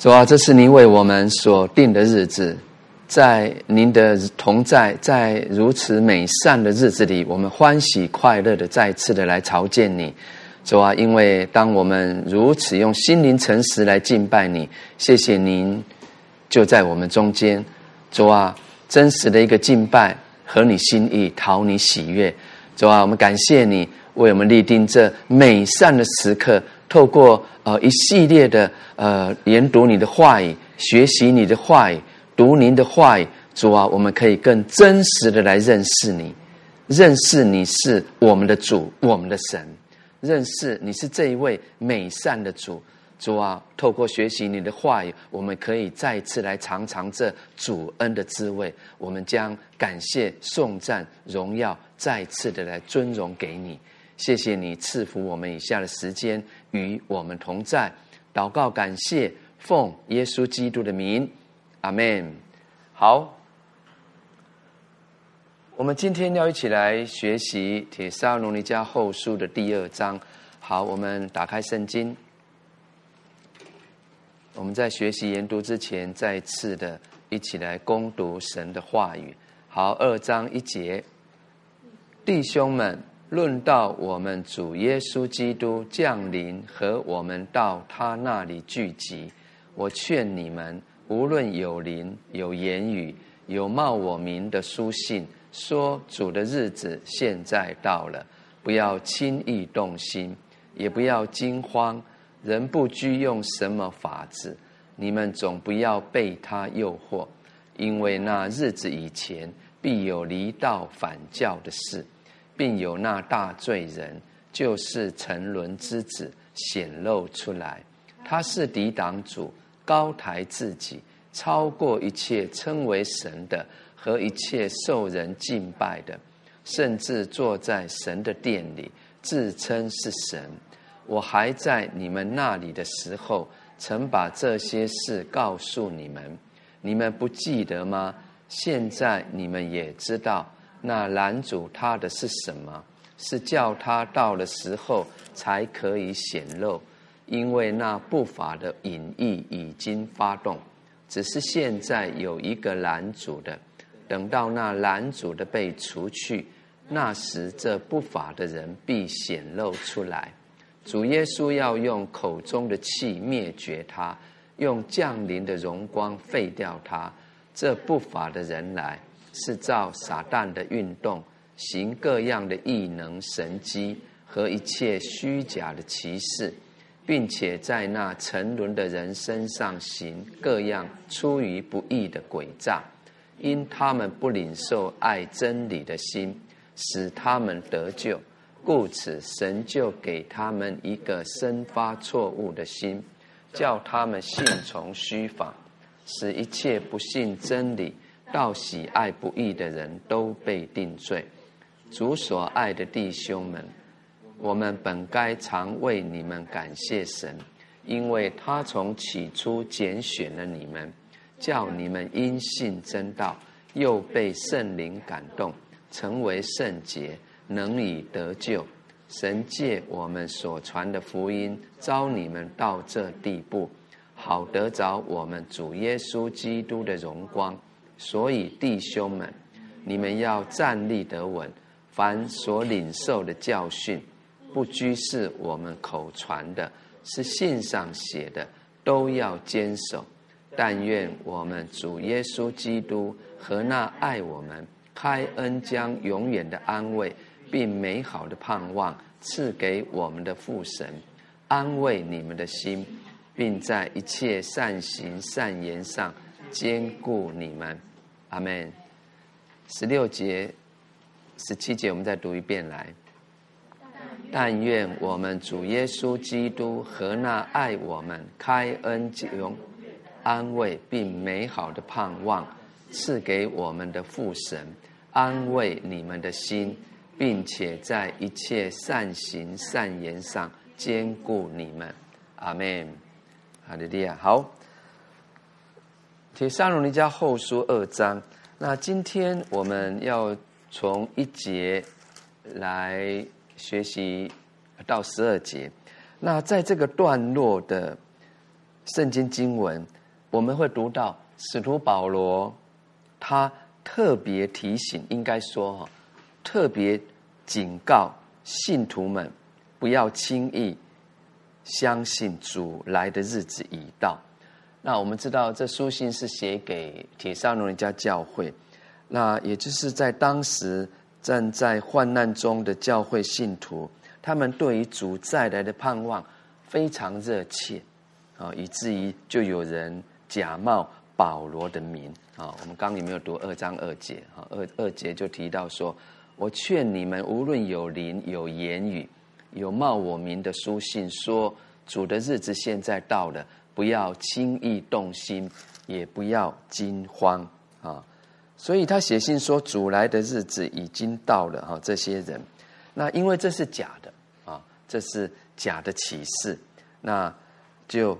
主啊，这是您为我们所定的日子，在您的同在，在如此美善的日子里，我们欢喜快乐的再次的来朝见你。主啊，因为当我们如此用心灵诚实来敬拜你，谢谢您就在我们中间。主啊，真实的一个敬拜合你心意，讨你喜悦。主啊，我们感谢你为我们立定这美善的时刻。透过呃一系列的呃研读你的话语，学习你的话语，读您的话语，主啊，我们可以更真实的来认识你，认识你是我们的主，我们的神，认识你是这一位美善的主，主啊，透过学习你的话语，我们可以再次来尝尝这主恩的滋味，我们将感谢、颂赞、荣耀再次的来尊荣给你。谢谢你赐福我们以下的时间。与我们同在，祷告感谢奉耶稣基督的名，阿门。好，我们今天要一起来学习《铁沙罗尼迦后书》的第二章。好，我们打开圣经。我们在学习研读之前，再次的一起来攻读神的话语。好，二章一节，弟兄们。论到我们主耶稣基督降临和我们到他那里聚集，我劝你们，无论有灵、有言语、有冒我名的书信，说主的日子现在到了，不要轻易动心，也不要惊慌。人不拘用什么法子，你们总不要被他诱惑，因为那日子以前必有离道反教的事。并有那大罪人，就是沉沦之子显露出来。他是抵挡主，高抬自己，超过一切称为神的和一切受人敬拜的，甚至坐在神的殿里，自称是神。我还在你们那里的时候，曾把这些事告诉你们，你们不记得吗？现在你们也知道。那拦阻他的是什么？是叫他到了时候才可以显露，因为那不法的隐意已经发动，只是现在有一个拦阻的。等到那拦阻的被除去，那时这不法的人必显露出来。主耶稣要用口中的气灭绝他，用降临的荣光废掉他。这不法的人来。是照撒旦的运动，行各样的异能、神机和一切虚假的歧视，并且在那沉沦的人身上行各样出于不义的诡诈，因他们不领受爱真理的心，使他们得救，故此神就给他们一个生发错误的心，叫他们信从虚谎，使一切不信真理。到喜爱不义的人都被定罪。主所爱的弟兄们，我们本该常为你们感谢神，因为他从起初拣选了你们，叫你们因信真道，又被圣灵感动，成为圣洁，能以得救。神借我们所传的福音，招你们到这地步，好得着我们主耶稣基督的荣光。所以，弟兄们，你们要站立得稳。凡所领受的教训，不拘是我们口传的，是信上写的，都要坚守。但愿我们主耶稣基督和那爱我们、开恩将永远的安慰，并美好的盼望赐给我们的父神，安慰你们的心，并在一切善行善言上兼顾你们。阿门。十六节、十七节，我们再读一遍来。但愿我们主耶稣基督和那爱我们、开恩容、安慰并美好的盼望赐给我们的父神，安慰你们的心，并且在一切善行善言上兼顾你们。阿门。哈利路亚。好。铁三龙尼迦后书二章，那今天我们要从一节来学习到十二节。那在这个段落的圣经经文，我们会读到使徒保罗，他特别提醒，应该说哈，特别警告信徒们，不要轻易相信主来的日子已到。那我们知道，这书信是写给铁沙罗人家教会，那也就是在当时站在患难中的教会信徒，他们对于主再来的盼望非常热切。啊，以至于就有人假冒保罗的名啊。我们刚有没有读二章二节啊？二二节就提到说：“我劝你们，无论有灵、有言语、有冒我名的书信，说主的日子现在到了，不要轻易动心，也不要惊慌啊。”所以他写信说：“主来的日子已经到了。”哈，这些人，那因为这是假的啊，这是假的启示，那就。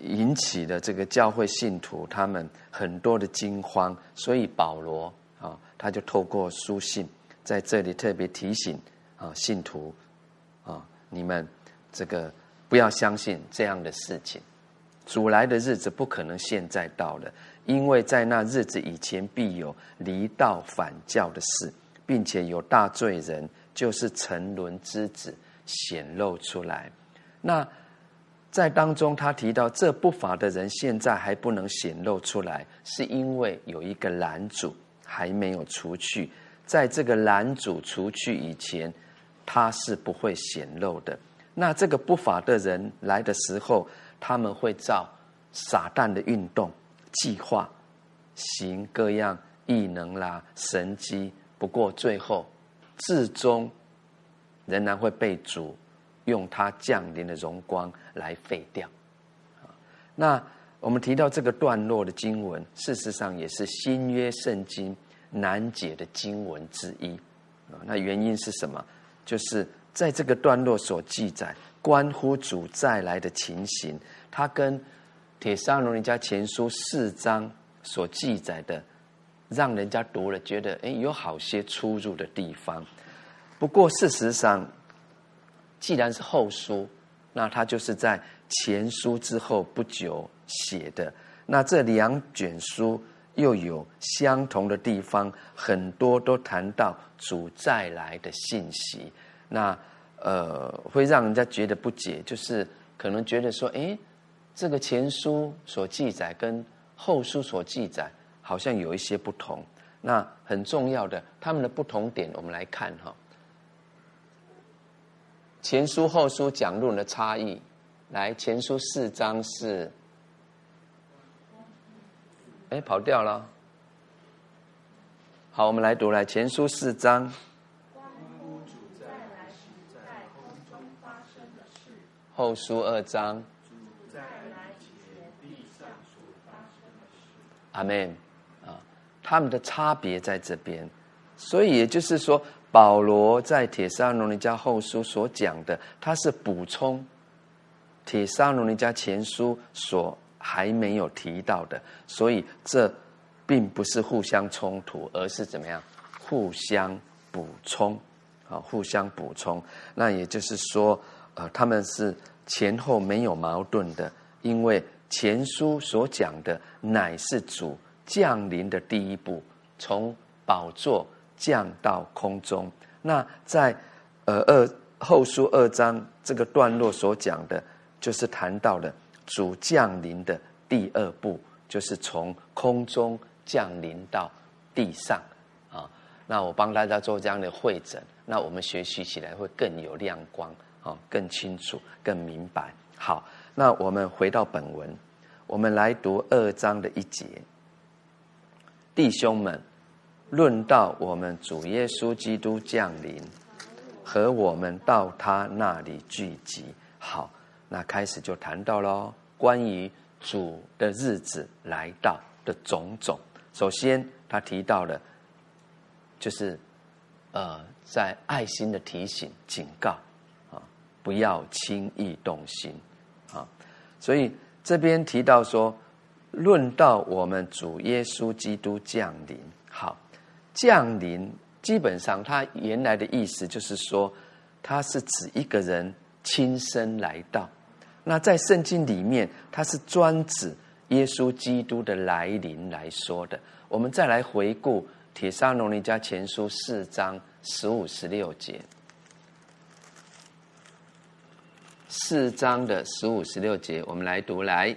引起了这个教会信徒他们很多的惊慌，所以保罗啊，他就透过书信在这里特别提醒啊信徒啊，你们这个不要相信这样的事情，主来的日子不可能现在到了，因为在那日子以前必有离道反教的事，并且有大罪人，就是沉沦之子显露出来，那。在当中，他提到这不法的人现在还不能显露出来，是因为有一个拦阻还没有除去。在这个拦阻除去以前，他是不会显露的。那这个不法的人来的时候，他们会照撒旦的运动计划，行各样异能啦、神机。不过最后，至终仍然会被主。用他降临的荣光来废掉，啊那我们提到这个段落的经文，事实上也是新约圣经难解的经文之一啊。那原因是什么？就是在这个段落所记载关乎主再来的情形，它跟铁沙罗人家前书四章所记载的，让人家读了觉得哎有好些出入的地方。不过事实上。既然是后书，那它就是在前书之后不久写的。那这两卷书又有相同的地方，很多都谈到主再来的信息。那呃，会让人家觉得不解，就是可能觉得说，哎，这个前书所记载跟后书所记载好像有一些不同。那很重要的，他们的不同点，我们来看哈。前书后书讲论的差异，来前书四章是，哎跑掉了，好，我们来读来前书四章。后书二章。阿门啊，他们的差别在这边，所以也就是说。保罗在铁沙罗尼迦后书所讲的，他是补充铁沙罗尼迦前书所还没有提到的，所以这并不是互相冲突，而是怎么样互相补充啊？互相补充。那也就是说，呃，他们是前后没有矛盾的，因为前书所讲的乃是主降临的第一步，从宝座。降到空中，那在呃二后书二章这个段落所讲的，就是谈到了主降临的第二步，就是从空中降临到地上啊。那我帮大家做这样的会诊，那我们学习起来会更有亮光啊，更清楚、更明白。好，那我们回到本文，我们来读二章的一节，弟兄们。论到我们主耶稣基督降临和我们到他那里聚集，好，那开始就谈到了关于主的日子来到的种种。首先，他提到了，就是呃，在爱心的提醒、警告，不要轻易动心啊。所以这边提到说，论到我们主耶稣基督降临，好。降临，基本上它原来的意思就是说，它是指一个人亲身来到，那在圣经里面，它是专指耶稣基督的来临来说的。我们再来回顾《铁沙罗尼迦前书》四章十五、十六节，四章的十五、十六节，我们来读来。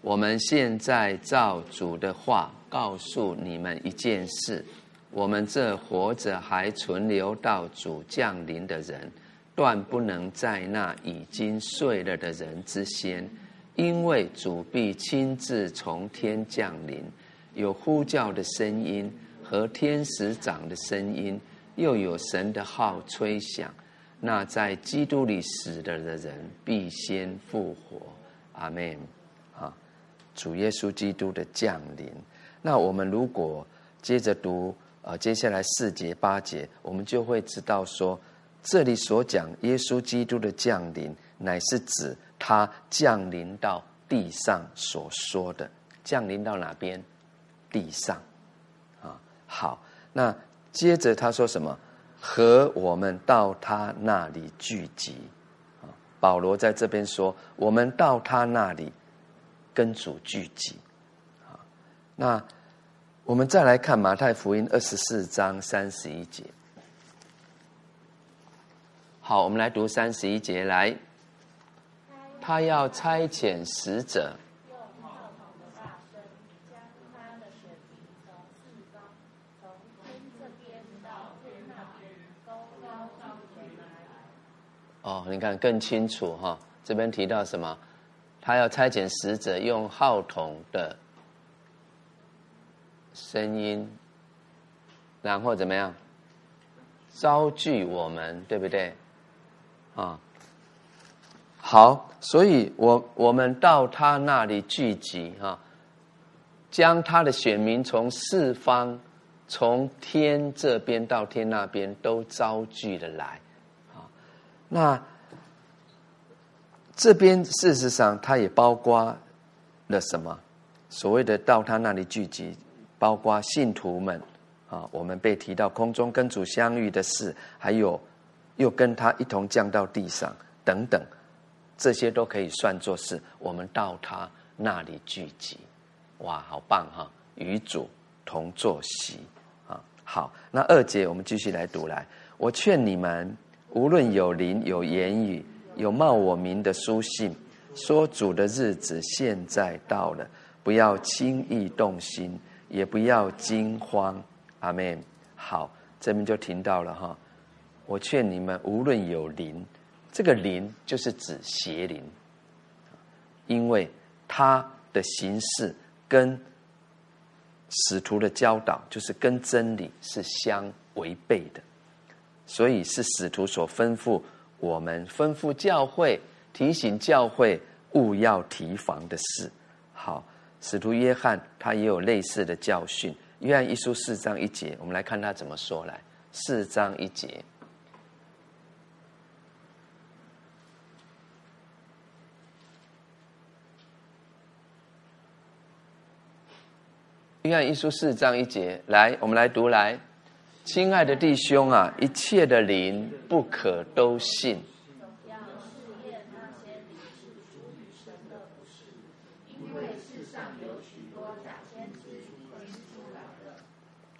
我们现在照主的话告诉你们一件事：我们这活着还存留到主降临的人。断不能在那已经睡了的人之先，因为主必亲自从天降临，有呼叫的声音和天使长的声音，又有神的号吹响。那在基督里死了的人必先复活。阿门。啊，主耶稣基督的降临。那我们如果接着读，呃，接下来四节八节，我们就会知道说。这里所讲耶稣基督的降临，乃是指他降临到地上所说的降临到哪边？地上啊。好，那接着他说什么？和我们到他那里聚集啊。保罗在这边说，我们到他那里跟主聚集啊。那我们再来看马太福音二十四章三十一节。好，我们来读三十一节来。他要差遣使者，哦，你看更清楚哈，这边提到什么？他要差遣使者，用号筒的声音，然后怎么样？招聚我们，对不对？啊，好，所以我我们到他那里聚集哈，将他的选民从四方，从天这边到天那边都招聚了来，那这边事实上它也包括了什么？所谓的到他那里聚集，包括信徒们啊，我们被提到空中跟主相遇的事，还有。又跟他一同降到地上，等等，这些都可以算作是我们到他那里聚集。哇，好棒哈！与主同坐席啊。好，那二节我们继续来读来。我劝你们，无论有灵、有言语、有冒我名的书信，说主的日子现在到了，不要轻易动心，也不要惊慌。阿门。好，这边就听到了哈。我劝你们，无论有灵，这个灵就是指邪灵，因为他的形式跟使徒的教导，就是跟真理是相违背的，所以是使徒所吩咐我们吩咐教会提醒教会勿要提防的事。好，使徒约翰他也有类似的教训，约翰一书四章一节，我们来看他怎么说来，四章一节。约翰一书四章一节，来，我们来读来。亲爱的弟兄啊，一切的灵不可都信。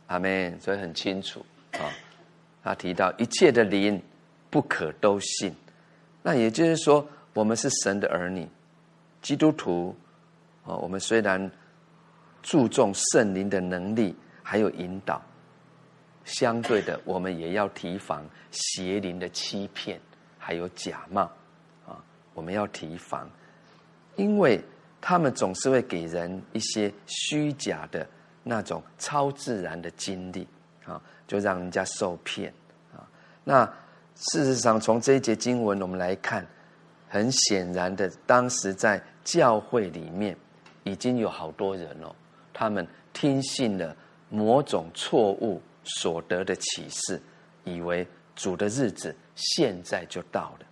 阿门。所以很清楚啊，他提到一切的灵不可都信。那也就是说，我们是神的儿女，基督徒啊，我们虽然。注重圣灵的能力，还有引导。相对的，我们也要提防邪灵的欺骗，还有假冒啊！我们要提防，因为他们总是会给人一些虚假的那种超自然的经历啊，就让人家受骗啊。那事实上，从这一节经文我们来看，很显然的，当时在教会里面已经有好多人哦。他们听信了某种错误所得的启示，以为主的日子现在就到了，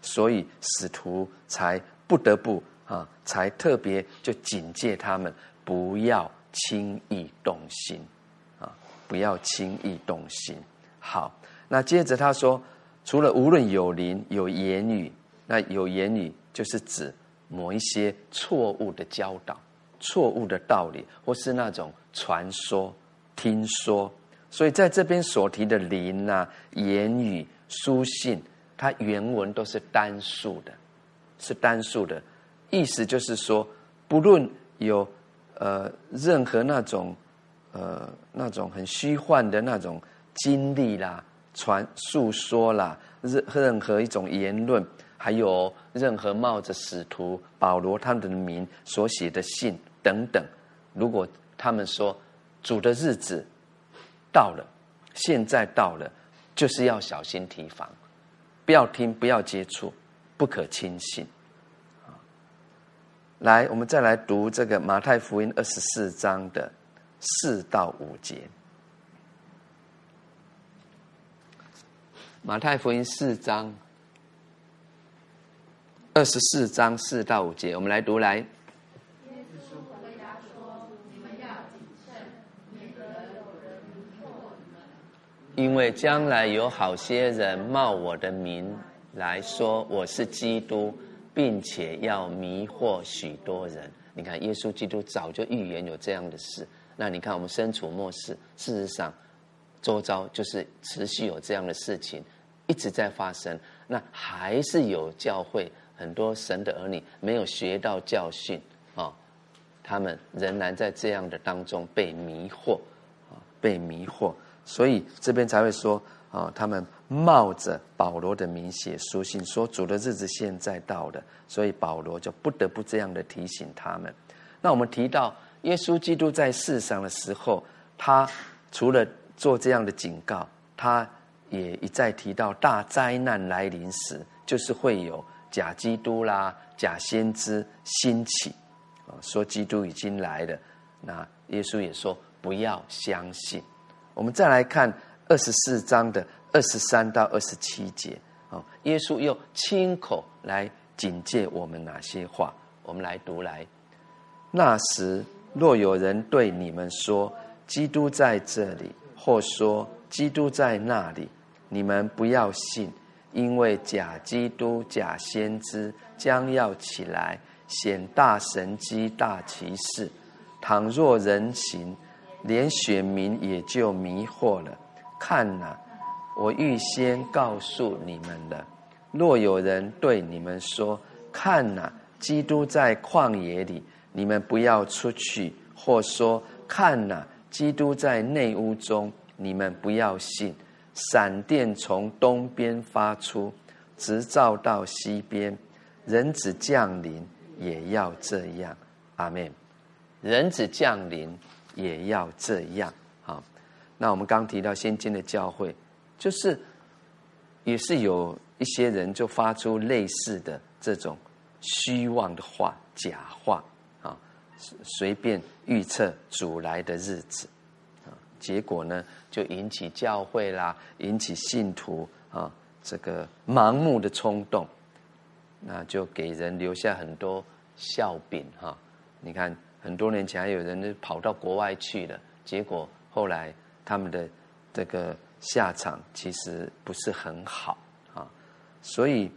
所以使徒才不得不啊，才特别就警戒他们不要轻易动心啊，不要轻易动心。好，那接着他说，除了无论有灵有言语，那有言语就是指某一些错误的教导、错误的道理，或是那种传说、听说。所以在这边所提的灵啊、言语、书信，它原文都是单数的，是单数的，意思就是说，不论有呃任何那种呃那种很虚幻的那种经历啦、传述说啦，任任何一种言论，还有任何冒着使徒保罗他们的名所写的信等等，如果他们说主的日子。到了，现在到了，就是要小心提防，不要听，不要接触，不可轻信。啊来，我们再来读这个马太福音二十四章的四到五节。马太福音四章二十四章四到五节，我们来读来。因为将来有好些人冒我的名来说我是基督，并且要迷惑许多人。你看，耶稣基督早就预言有这样的事。那你看，我们身处末世，事实上，周遭就是持续有这样的事情一直在发生。那还是有教会很多神的儿女没有学到教训啊，他们仍然在这样的当中被迷惑啊，被迷惑。所以这边才会说啊，他们冒着保罗的名写书信，说主的日子现在到了，所以保罗就不得不这样的提醒他们。那我们提到耶稣基督在世上的时候，他除了做这样的警告，他也一再提到大灾难来临时，就是会有假基督啦、假先知兴起啊，说基督已经来了。那耶稣也说不要相信。我们再来看二十四章的二十三到二十七节，啊，耶稣用亲口来警戒我们哪些话？我们来读来。那时若有人对你们说基督在这里，或说基督在那里，你们不要信，因为假基督、假先知将要起来显大神机、大奇事。倘若人行。连选民也就迷惑了。看呐，我预先告诉你们了。若有人对你们说：“看呐，基督在旷野里，你们不要出去；或说：看呐，基督在内屋中，你们不要信。”闪电从东边发出，直照到西边。人子降临也要这样。阿门。人子降临。也要这样啊！那我们刚提到先进的教会，就是也是有一些人就发出类似的这种虚妄的话、假话啊，随便预测主来的日子啊，结果呢就引起教会啦，引起信徒啊这个盲目的冲动，那就给人留下很多笑柄哈！你看。很多年前还有人跑到国外去了，结果后来他们的这个下场其实不是很好啊。所以，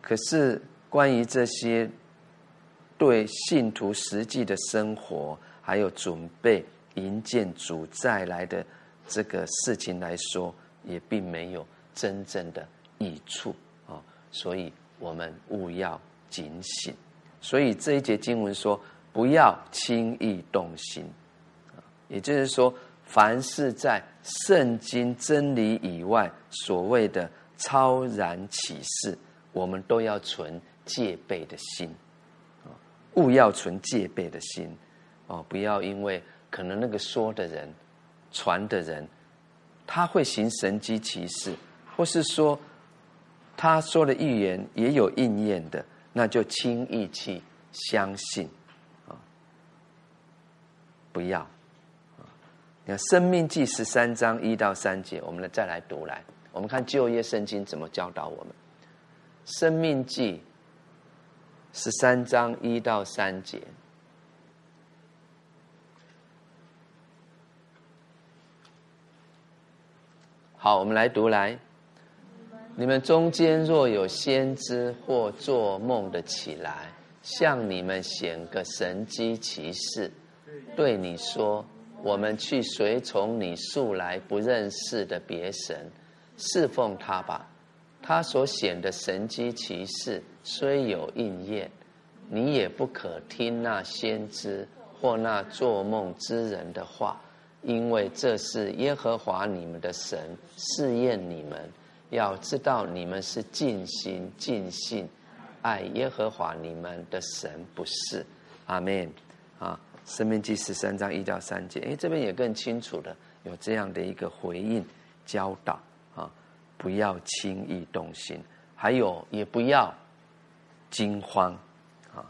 可是关于这些对信徒实际的生活，还有准备迎接主再来的这个事情来说，也并没有真正的益处啊。所以我们务要警醒。所以这一节经文说。不要轻易动心，也就是说，凡是在圣经真理以外所谓的超然启示，我们都要存戒备的心，啊，勿要存戒备的心，哦，不要因为可能那个说的人、传的人，他会行神机骑士，或是说他说的预言也有应验的，那就轻易去相信。不要，你看《生命记》十三章一到三节，我们来再来读来。我们看旧约圣经怎么教导我们，《生命记》十三章一到三节。好，我们来读来。你们中间若有先知或做梦的起来，向你们显个神机骑士，对你说：我们去随从你素来不认识的别神，侍奉他吧。他所显的神机骑士虽有应验，你也不可听那先知或那做梦之人的话。因为这是耶和华你们的神试验你们，要知道你们是尽心尽性爱耶和华你们的神，不是？阿门。啊，生命记十三章一到三节，哎，这边也更清楚的有这样的一个回应教导啊，不要轻易动心，还有也不要惊慌啊，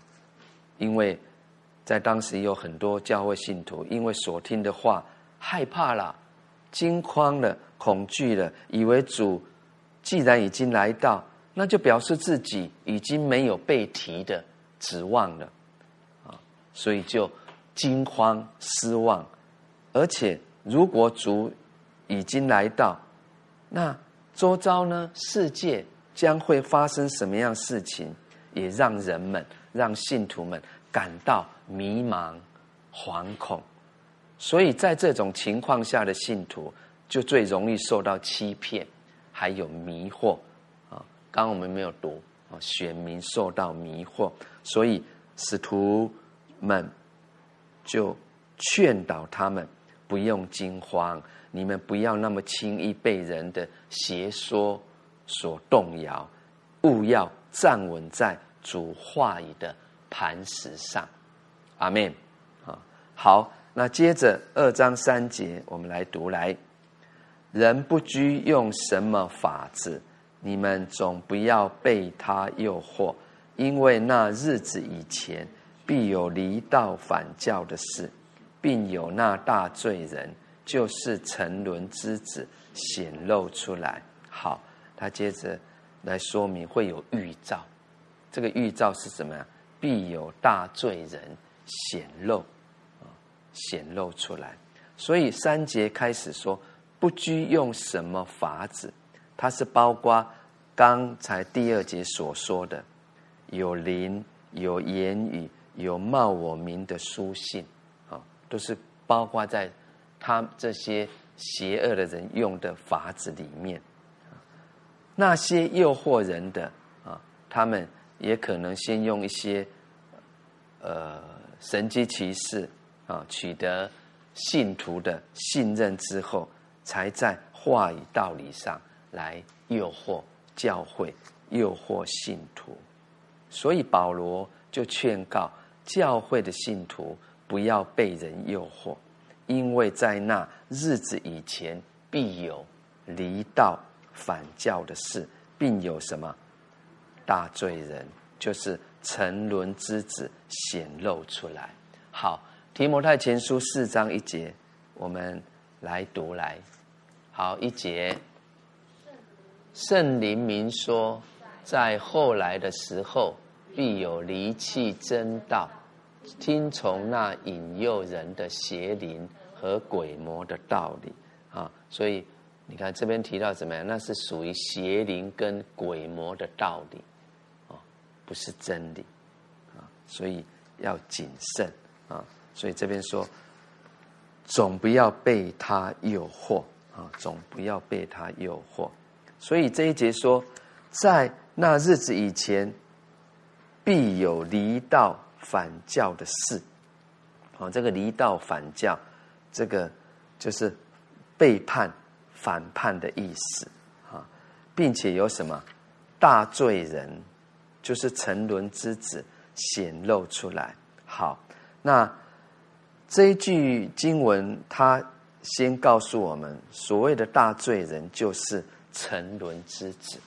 因为在当时有很多教会信徒，因为所听的话。害怕了，惊慌了，恐惧了，以为主既然已经来到，那就表示自己已经没有被提的指望了，啊，所以就惊慌失望。而且，如果主已经来到，那周遭呢？世界将会发生什么样事情？也让人们、让信徒们感到迷茫、惶恐。所以在这种情况下的信徒，就最容易受到欺骗，还有迷惑啊。刚刚我们没有读啊，选民受到迷惑，所以使徒们就劝导他们不用惊慌，你们不要那么轻易被人的邪说所动摇，勿要站稳在主话语的磐石上。阿门啊，好。那接着二章三节，我们来读来。人不拘用什么法子，你们总不要被他诱惑，因为那日子以前必有离道反教的事，并有那大罪人，就是沉沦之子显露出来。好，他接着来说明会有预兆，这个预兆是什么呀？必有大罪人显露。啊显露出来，所以三节开始说不拘用什么法子，它是包括刚才第二节所说的有灵、有言语、有冒我名的书信，啊，都是包括在他这些邪恶的人用的法子里面。那些诱惑人的啊，他们也可能先用一些呃神机骑士。啊，取得信徒的信任之后，才在话语道理上来诱惑教会、诱惑信徒。所以保罗就劝告教会的信徒不要被人诱惑，因为在那日子以前必有离道反教的事，并有什么大罪人，就是沉沦之子显露出来。好。提摩太前书四章一节，我们来读来。好，一节，圣灵明说，在后来的时候，必有离弃真道，听从那引诱人的邪灵和鬼魔的道理啊。所以你看这边提到怎么样？那是属于邪灵跟鬼魔的道理啊，不是真理啊。所以要谨慎啊。所以这边说，总不要被他诱惑啊，总不要被他诱惑。所以这一节说，在那日子以前，必有离道反教的事。啊，这个离道反教，这个就是背叛、反叛的意思啊，并且有什么大罪人，就是沉沦之子显露出来。好，那。这一句经文，它先告诉我们，所谓的大罪人就是沉沦之子，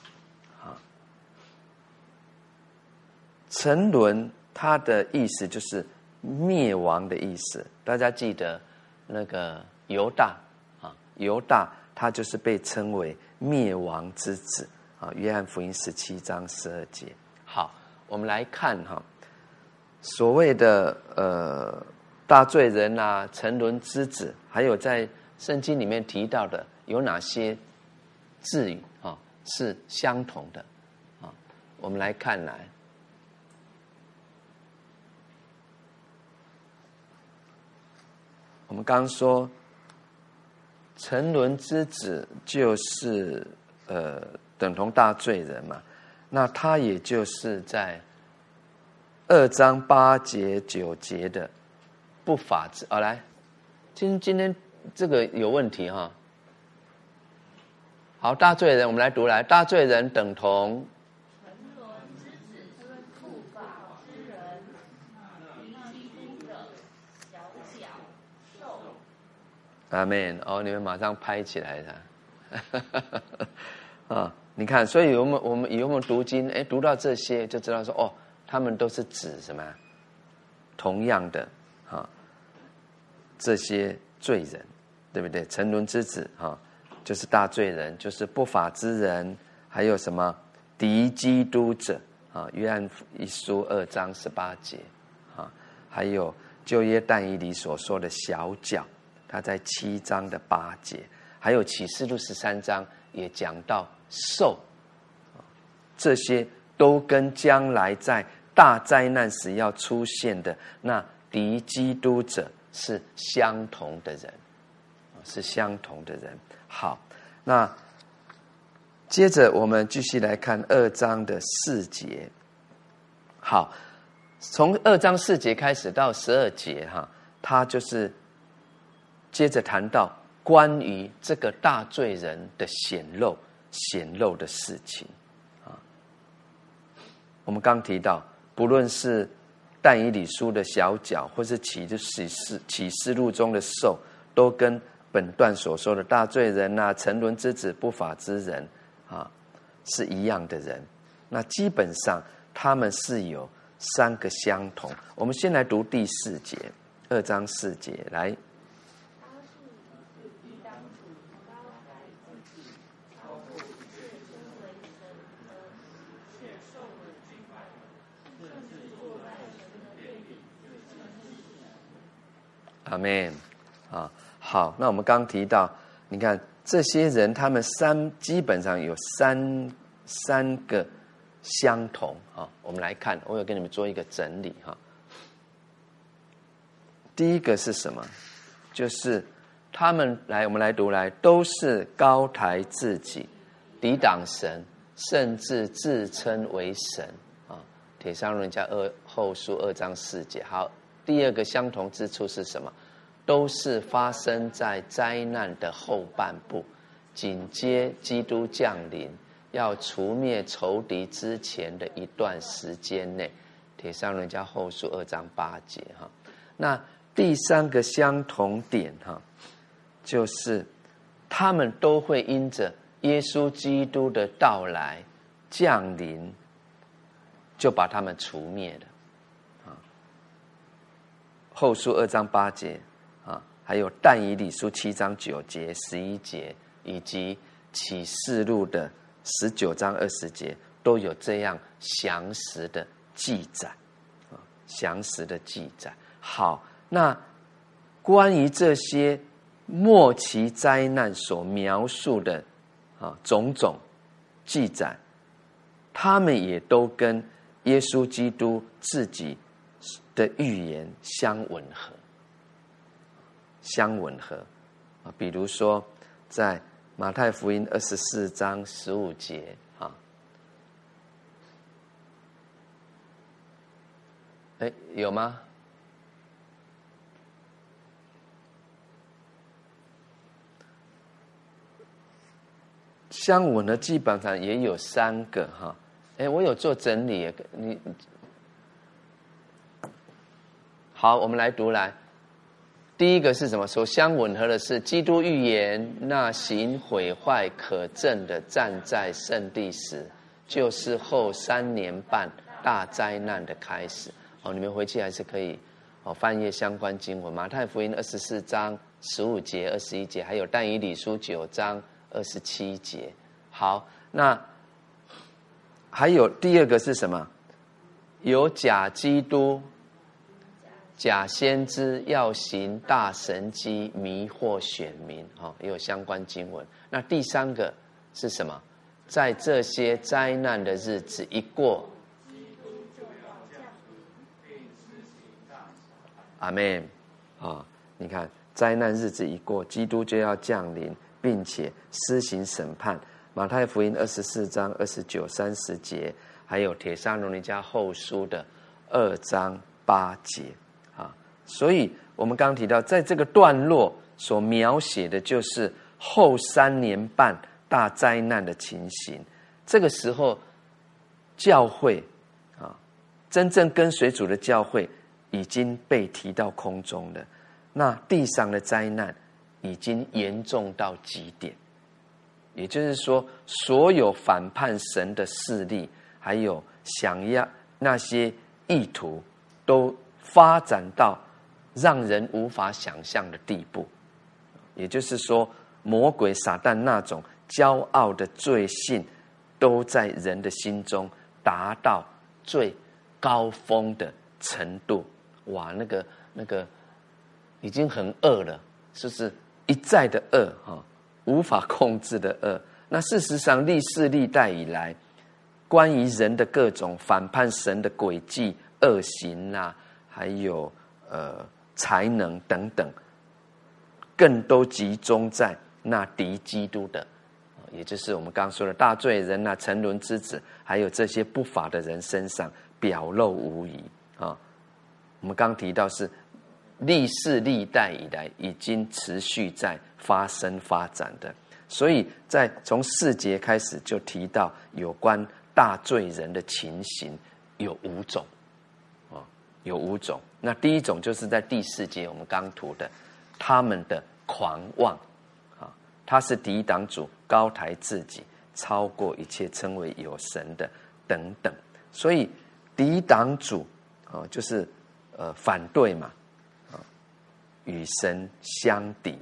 沉沦，它的意思就是灭亡的意思。大家记得那个犹大啊，犹大他就是被称为灭亡之子啊。约翰福音十七章十二节。好，我们来看哈，所谓的呃。大罪人啊，沉沦之子，还有在圣经里面提到的有哪些字语啊？是相同的，啊，我们来看来，我们刚说，沉沦之子就是呃等同大罪人嘛，那他也就是在二章八节九节的不法之，啊来，今今天这个有问题哈。好，大罪人，我们来读来。大罪人等同。阿门。哦，你们马上拍起来的。啊，你看，所以我们我们以后我们读经，哎，读到这些就知道说，哦，他们都是指什么？同样的，啊，这些罪人，对不对？沉沦之子，哈。就是大罪人，就是不法之人，还有什么敌基督者啊？约翰一书二章十八节啊，还有就业但以里所说的小脚，他在七章的八节，还有启示录十三章也讲到兽，这些都跟将来在大灾难时要出现的那敌基督者是相同的人，是相同的人。好，那接着我们继续来看二章的四节。好，从二章四节开始到十二节，哈，他就是接着谈到关于这个大罪人的显露、显露的事情。啊，我们刚提到，不论是但以理书的小角，或是启启示启示录中的兽，都跟。本段所说的大罪人呐，沉沦之子、不法之人，啊，是一样的人。那基本上他们是有三个相同。我们先来读第四节，二章四节来。阿门，啊。好，那我们刚提到，你看这些人，他们三基本上有三三个相同啊。我们来看，我有给你们做一个整理哈。第一个是什么？就是他们来，我们来读来，都是高抬自己，抵挡神，甚至自称为神啊。铁上人家二后书二章四节。好，第二个相同之处是什么？都是发生在灾难的后半部，紧接基督降临，要除灭仇敌之前的一段时间内。铁上人家后书二章八节哈。那第三个相同点哈，就是他们都会因着耶稣基督的到来降临，就把他们除灭了。后书二章八节。啊还有但以理书七章九节、十一节，以及启示录的十九章二十节，都有这样详实的记载啊，详实的记载。好，那关于这些末期灾难所描述的啊种种记载，他们也都跟耶稣基督自己的预言相吻合。相吻合啊，比如说在马太福音二十四章十五节啊，哎，有吗？相吻的基本上也有三个哈，哎，我有做整理，你好，我们来读来。第一个是什么？所相吻合的是基督预言，那行毁坏可证的站在圣地时，就是后三年半大灾难的开始。哦，你们回去还是可以哦翻阅相关经文，马太福音二十四章十五节、二十一节，还有但以理书九章二十七节。好，那还有第二个是什么？有假基督。假先知要行大神机迷惑选民，哈，也有相关经文。那第三个是什么？在这些灾难的日子一过基督就要降，阿门。啊，你看，灾难日子一过，基督就要降临，并且施行审判。马太福音二十四章二十九、三十节，还有铁沙罗尼迦后书的二章八节。所以我们刚提到，在这个段落所描写的就是后三年半大灾难的情形。这个时候，教会啊，真正跟随主的教会已经被提到空中了。那地上的灾难已经严重到极点，也就是说，所有反叛神的势力，还有想要那些意图，都发展到让人无法想象的地步。也就是说，魔鬼撒旦那种骄傲的罪性。都在人的心中达到最高峰的程度，哇，那个那个已经很恶了，是不是一再的恶哈，无法控制的恶。那事实上，历世历代以来，关于人的各种反叛神的诡计、恶行啊，还有呃才能等等，更都集中在那敌基督的。也就是我们刚刚说的大罪人呐、沉沦之子，还有这些不法的人身上表露无遗啊。我们刚提到是历世历代以来已经持续在发生发展的，所以在从四节开始就提到有关大罪人的情形有五种，有五种。那第一种就是在第四节我们刚读的他们的狂妄。啊他是抵挡主，高抬自己，超过一切称为有神的等等。所以抵挡主啊，就是呃反对嘛，啊与神相敌。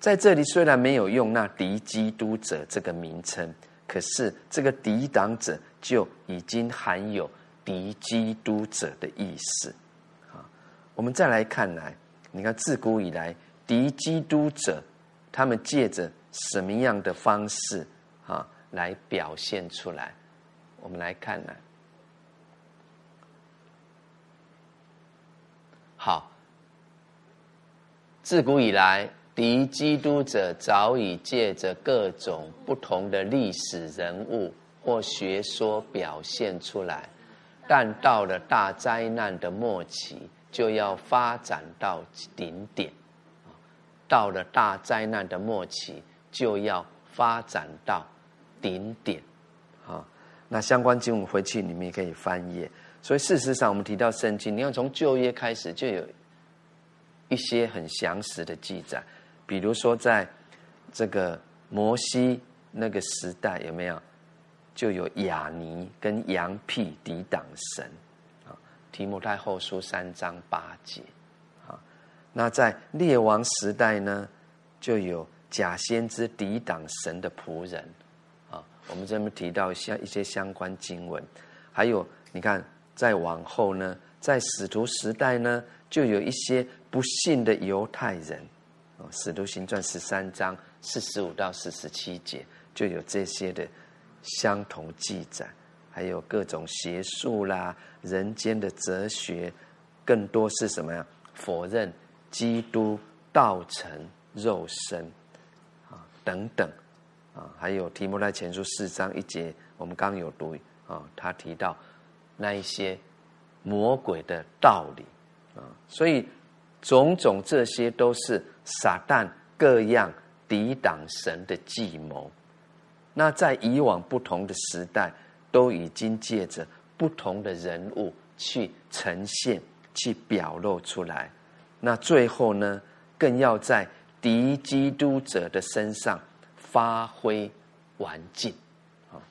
在这里虽然没有用那敌基督者这个名称，可是这个抵挡者就已经含有敌基督者的意思。啊，我们再来看来，你看自古以来敌基督者。他们借着什么样的方式啊来表现出来？我们来看呢。好，自古以来，敌基督者早已借着各种不同的历史人物或学说表现出来，但到了大灾难的末期，就要发展到顶点。到了大灾难的末期，就要发展到顶点，啊，那相关经文回去你们也可以翻页。所以事实上，我们提到圣经，你要从旧约开始，就有一些很详实的记载。比如说，在这个摩西那个时代，有没有就有亚尼跟羊屁抵挡神啊？提摩太后书三章八节。啊那在列王时代呢，就有假先知抵挡神的仆人，啊，我们这边提到像一些相关经文，还有你看，再往后呢，在使徒时代呢，就有一些不信的犹太人，啊，使徒行传十三章四十五到四十七节就有这些的相同记载，还有各种邪术啦，人间的哲学，更多是什么呀？否认。基督道成肉身啊，等等啊，还有提摩太前书四章一节，我们刚有读啊，他提到那一些魔鬼的道理啊，所以种种这些都是撒旦各样抵挡神的计谋。那在以往不同的时代，都已经借着不同的人物去呈现、去表露出来。那最后呢，更要在敌基督者的身上发挥完尽，啊，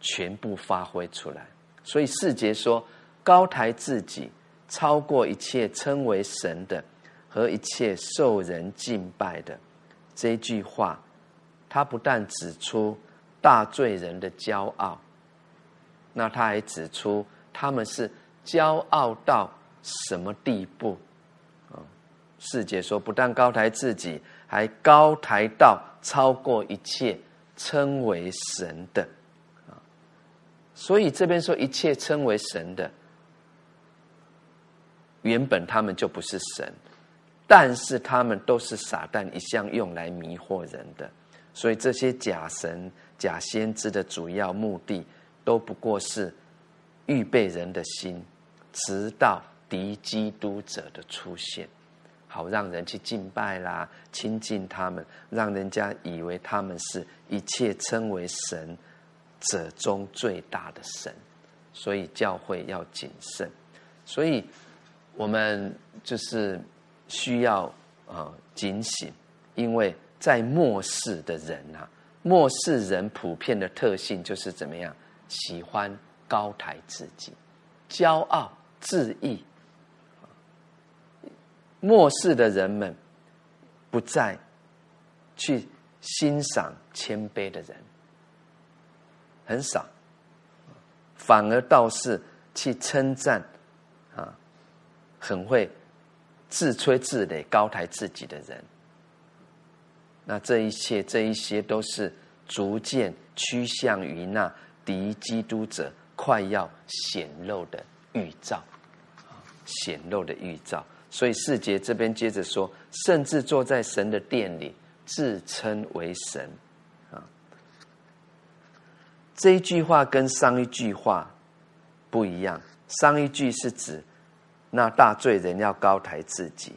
全部发挥出来。所以四节说，高抬自己，超过一切称为神的和一切受人敬拜的这句话，他不但指出大罪人的骄傲，那他还指出他们是骄傲到什么地步啊。世界说，不但高抬自己，还高抬到超过一切称为神的啊。所以这边说一切称为神的，原本他们就不是神，但是他们都是撒旦一向用来迷惑人的。所以这些假神、假先知的主要目的，都不过是预备人的心，直到敌基督者的出现，好让人去敬拜啦、亲近他们，让人家以为他们是一切称为神者中最大的神。所以教会要谨慎，所以我们就是需要啊警醒，因为。在末世的人啊，末世人普遍的特性就是怎么样？喜欢高抬自己，骄傲自义。末世的人们不再去欣赏谦卑的人，很少，反而倒是去称赞啊，很会自吹自擂、高抬自己的人。那这一切，这一些都是逐渐趋向于那敌基督者快要显露的预兆，啊，显露的预兆。所以四节这边接着说，甚至坐在神的殿里，自称为神，啊，这一句话跟上一句话不一样。上一句是指那大罪人要高抬自己，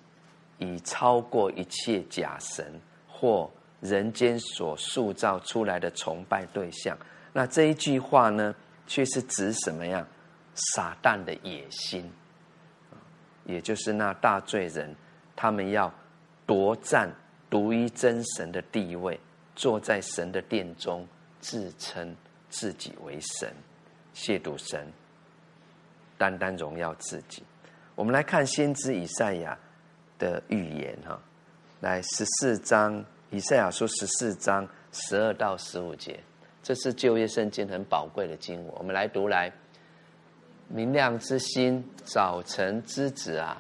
以超过一切假神。或人间所塑造出来的崇拜对象，那这一句话呢，却是指什么样？撒旦的野心，也就是那大罪人，他们要夺占独一真神的地位，坐在神的殿中，自称自己为神，亵渎神，单单荣耀自己。我们来看先知以赛亚的预言，哈，来十四章。以赛亚书十四章十二到十五节，这是旧约圣经很宝贵的经文。我们来读来，明亮之星，早晨之子啊！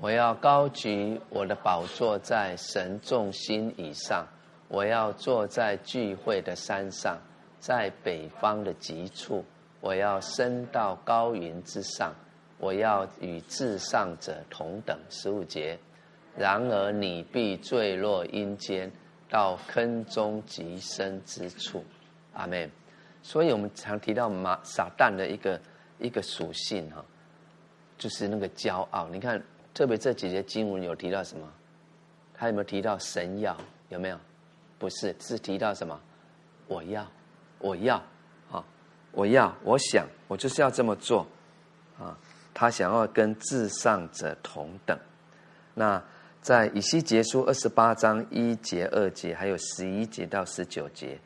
我要高举我的宝座在神众心以上。我要坐在聚会的山上，在北方的极处。我要升到高云之上，我要与至上者同等。十五节。然而你必坠落阴间，到坑中极深之处。阿门。所以我们常提到马撒旦的一个一个属性哈，就是那个骄傲。你看，特别这几节经文有提到什么？他有没有提到神药？有没有？不是，是提到什么？我要，我要，啊，我要，我想，我就是要这么做，啊，他想要跟至上者同等。那在以西结书二十八章一节、二节，还有十一节到十九节，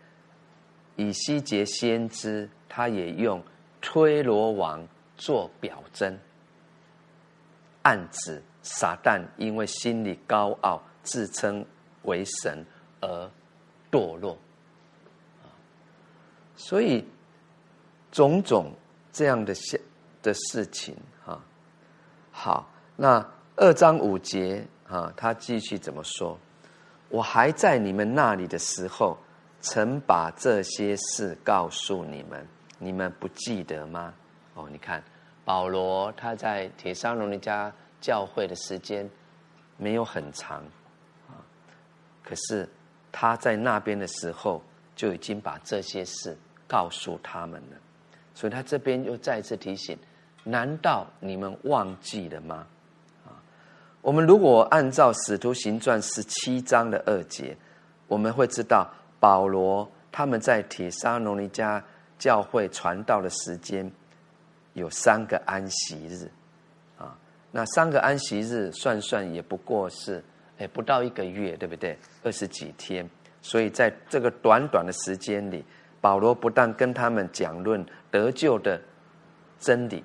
以西结先知他也用推罗王做表征，暗指撒旦因为心里高傲，自称为神而。堕落，啊，所以种种这样的事的事情，哈，好，那二章五节啊，他继续怎么说？我还在你们那里的时候，曾把这些事告诉你们，你们不记得吗？哦，你看保罗他在铁沙龙尼家教会的时间没有很长，啊，可是。他在那边的时候就已经把这些事告诉他们了，所以他这边又再次提醒：难道你们忘记了吗？啊，我们如果按照《使徒行传》十七章的二节，我们会知道保罗他们在铁沙罗尼加教会传道的时间有三个安息日，啊，那三个安息日算算也不过是。哎，不到一个月，对不对？二十几天，所以在这个短短的时间里，保罗不但跟他们讲论得救的真理，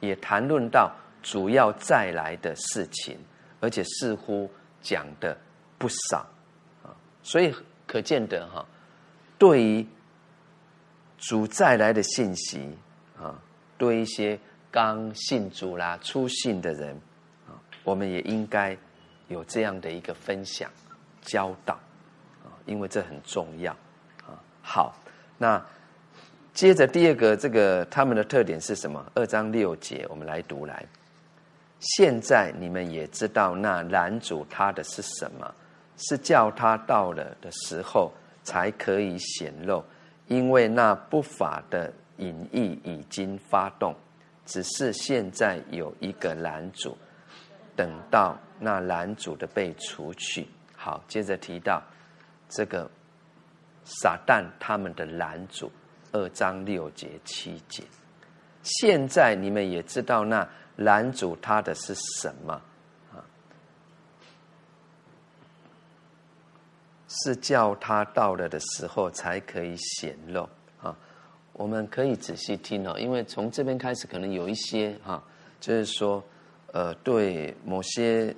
也谈论到主要再来的事情，而且似乎讲的不少啊。所以可见得哈，对于主再来的信息啊，对一些刚信主啦、初信的人啊，我们也应该有这样的一个分享、教导啊，因为这很重要啊。好，那接着第二个，这个他们的特点是什么？二章六节，我们来读来。现在你们也知道，那拦阻他的是什么？是叫他到了的时候才可以显露，因为那不法的隐意已经发动，只是现在有一个拦阻，等到那拦阻的被除去。好，接着提到这个撒旦他们的拦阻，二章六节七节。现在你们也知道那。拦阻他的是什么？啊，是叫他到了的时候才可以显露啊。我们可以仔细听哦，因为从这边开始，可能有一些哈，就是说，呃，对某些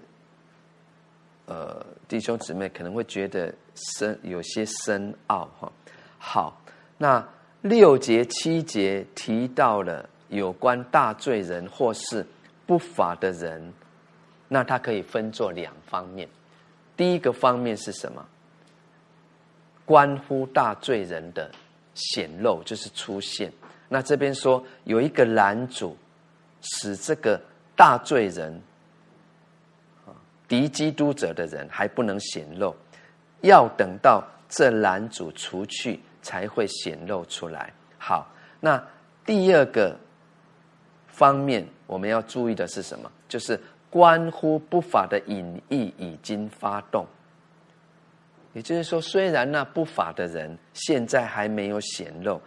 呃弟兄姊妹可能会觉得深有些深奥哈。好，那六节七节提到了。有关大罪人或是不法的人，那他可以分作两方面。第一个方面是什么？关乎大罪人的显露，就是出现。那这边说有一个拦阻，使这个大罪人啊敌基督者的人还不能显露，要等到这拦阻除去才会显露出来。好，那第二个。方面我们要注意的是什么？就是关乎不法的隐意已经发动。也就是说，虽然那不法的人现在还没有显露，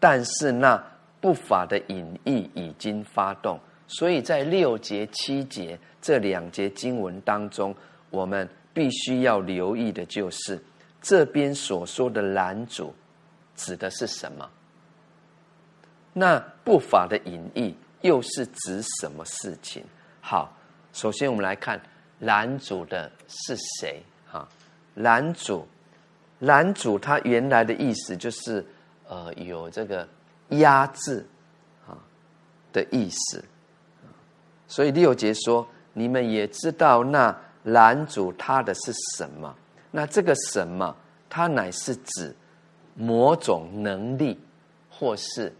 但是那不法的隐意已经发动。所以在六节、七节这两节经文当中，我们必须要留意的就是这边所说的拦阻指的是什么？那不法的隐意。又是指什么事情？好，首先我们来看拦阻的是谁？哈，拦阻，拦阻，它原来的意思就是呃，有这个压制啊的意思。所以六节说，你们也知道那拦阻他的是什么？那这个什么，它乃是指某种能力或是。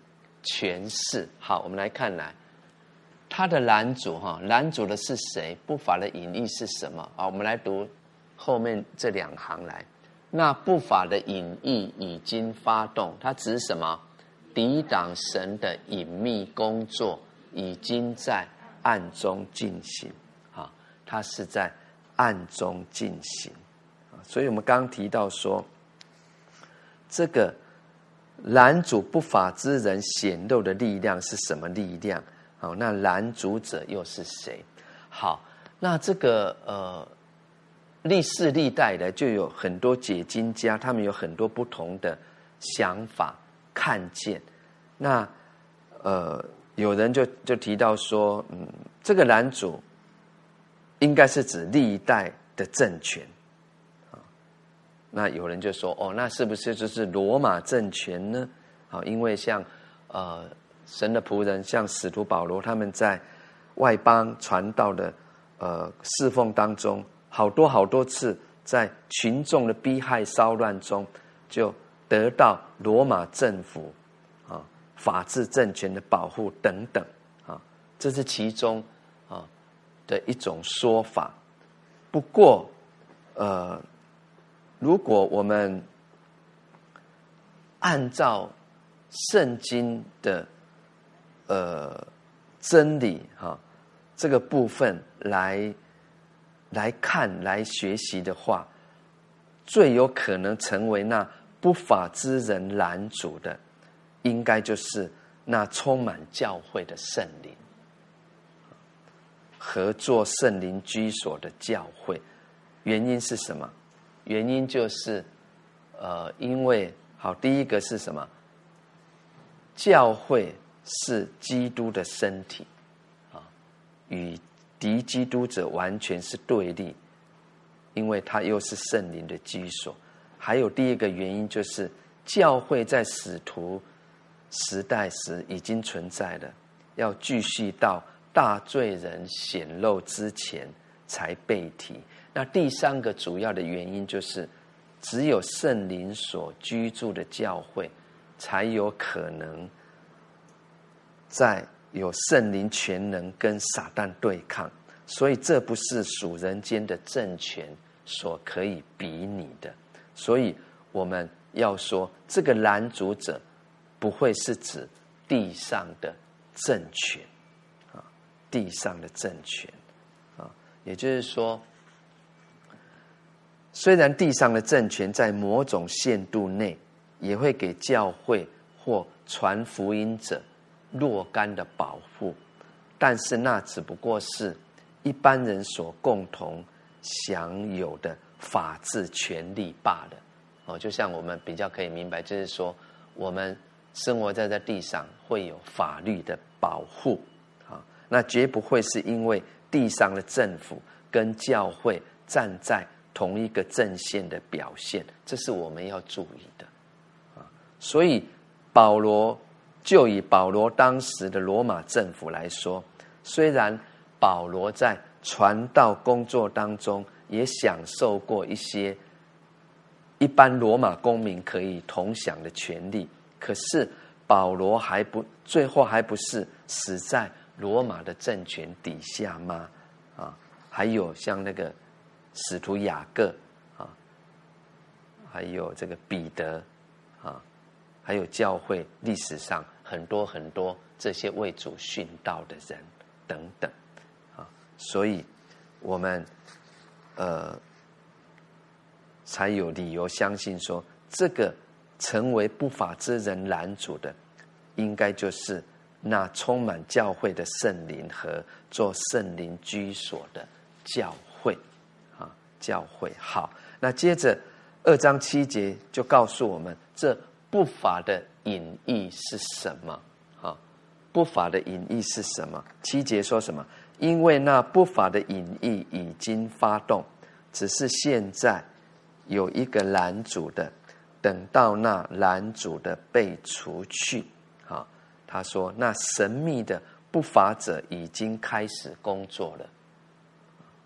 诠释好，我们来看来，他的男主哈，男主的是谁？不法的隐意是什么好？我们来读后面这两行来。那不法的隐意已经发动，它指什么？抵挡神的隐秘工作已经在暗中进行啊，它是在暗中进行啊。所以我们刚刚提到说，这个。拦阻不法之人显露的力量是什么力量？好，那拦阻者又是谁？好，那这个呃，历世历代的就有很多解经家，他们有很多不同的想法、看见。那呃，有人就就提到说，嗯，这个拦阻应该是指历代的政权。啊那有人就说：“哦，那是不是就是罗马政权呢？啊，因为像呃神的仆人，像使徒保罗他们在外邦传道的呃侍奉当中，好多好多次在群众的逼害骚乱中，就得到罗马政府法治政权的保护等等啊，这是其中啊的一种说法。不过呃。”如果我们按照圣经的呃真理哈这个部分来来看来学习的话，最有可能成为那不法之人拦阻的，应该就是那充满教会的圣灵，合作圣灵居所的教会。原因是什么？原因就是，呃，因为好，第一个是什么？教会是基督的身体，啊，与敌基督者完全是对立，因为它又是圣灵的居所。还有第一个原因就是，教会在使徒时代时已经存在了，要继续到大罪人显露之前才被提。那第三个主要的原因就是，只有圣灵所居住的教会，才有可能在有圣灵全能跟撒旦对抗。所以这不是属人间的政权所可以比拟的。所以我们要说，这个拦阻者不会是指地上的政权啊，地上的政权啊，也就是说，虽然地上的政权在某种限度内也会给教会或传福音者若干的保护，但是那只不过是。一般人所共同享有的法治权利罢了，哦，就像我们比较可以明白，就是说，我们生活在这地上会有法律的保护，啊，那绝不会是因为地上的政府跟教会站在同一个阵线的表现，这是我们要注意的，啊，所以保罗就以保罗当时的罗马政府来说，虽然。保罗在传道工作当中，也享受过一些一般罗马公民可以同享的权利。可是保罗还不最后还不是死在罗马的政权底下吗？啊，还有像那个使徒雅各啊，还有这个彼得啊，还有教会历史上很多很多这些为主殉道的人等等啊。所以，我们呃才有理由相信说，这个成为不法之人拦阻的，应该就是那充满教会的圣灵和做圣灵居所的教会啊，教会。好，那接着二章七节就告诉我们，这不法的隐意是什么？啊，不法的隐意是什么？七节说什么？因为那不法的隐意已经发动，只是现在有一个拦阻的，等到那拦阻的被除去，啊，他说那神秘的不法者已经开始工作了，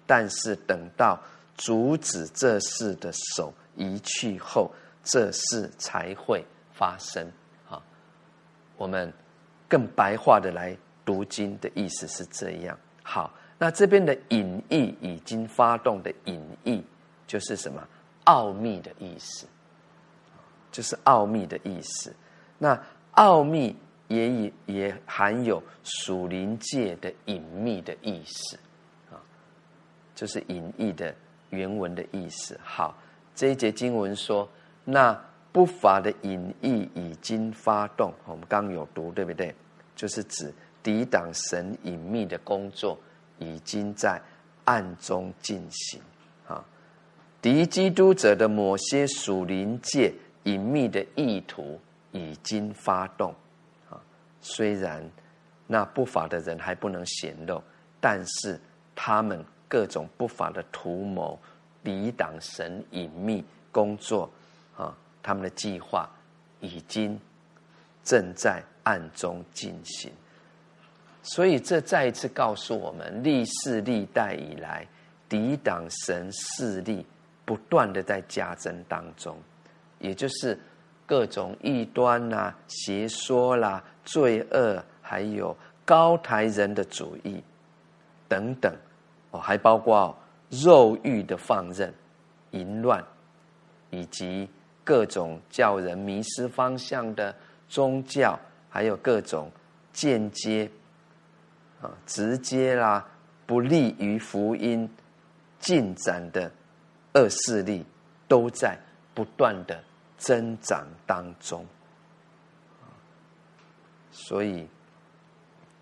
但是等到阻止这事的手移去后，这事才会发生。啊，我们更白话的来读经的意思是这样。好，那这边的隐意已经发动的隐意，就是什么奥秘的意思，就是奥秘的意思。那奥秘也也含有属灵界的隐秘的意思啊，就是隐意的原文的意思。好，这一节经文说，那不法的隐意已经发动，我们刚有读对不对？就是指。抵挡神隐秘的工作已经在暗中进行啊！敌基督者的某些属灵界隐秘的意图已经发动啊！虽然那不法的人还不能显露，但是他们各种不法的图谋抵挡神隐秘工作啊，他们的计划已经正在暗中进行。所以，这再一次告诉我们，历世历代以来，抵挡神势力不断的在加增当中，也就是各种异端啦、邪说啦、罪恶，还有高抬人的主义等等，哦，还包括肉欲的放任、淫乱，以及各种叫人迷失方向的宗教，还有各种间接。啊，直接啦，不利于福音进展的恶势力，都在不断的增长当中。所以，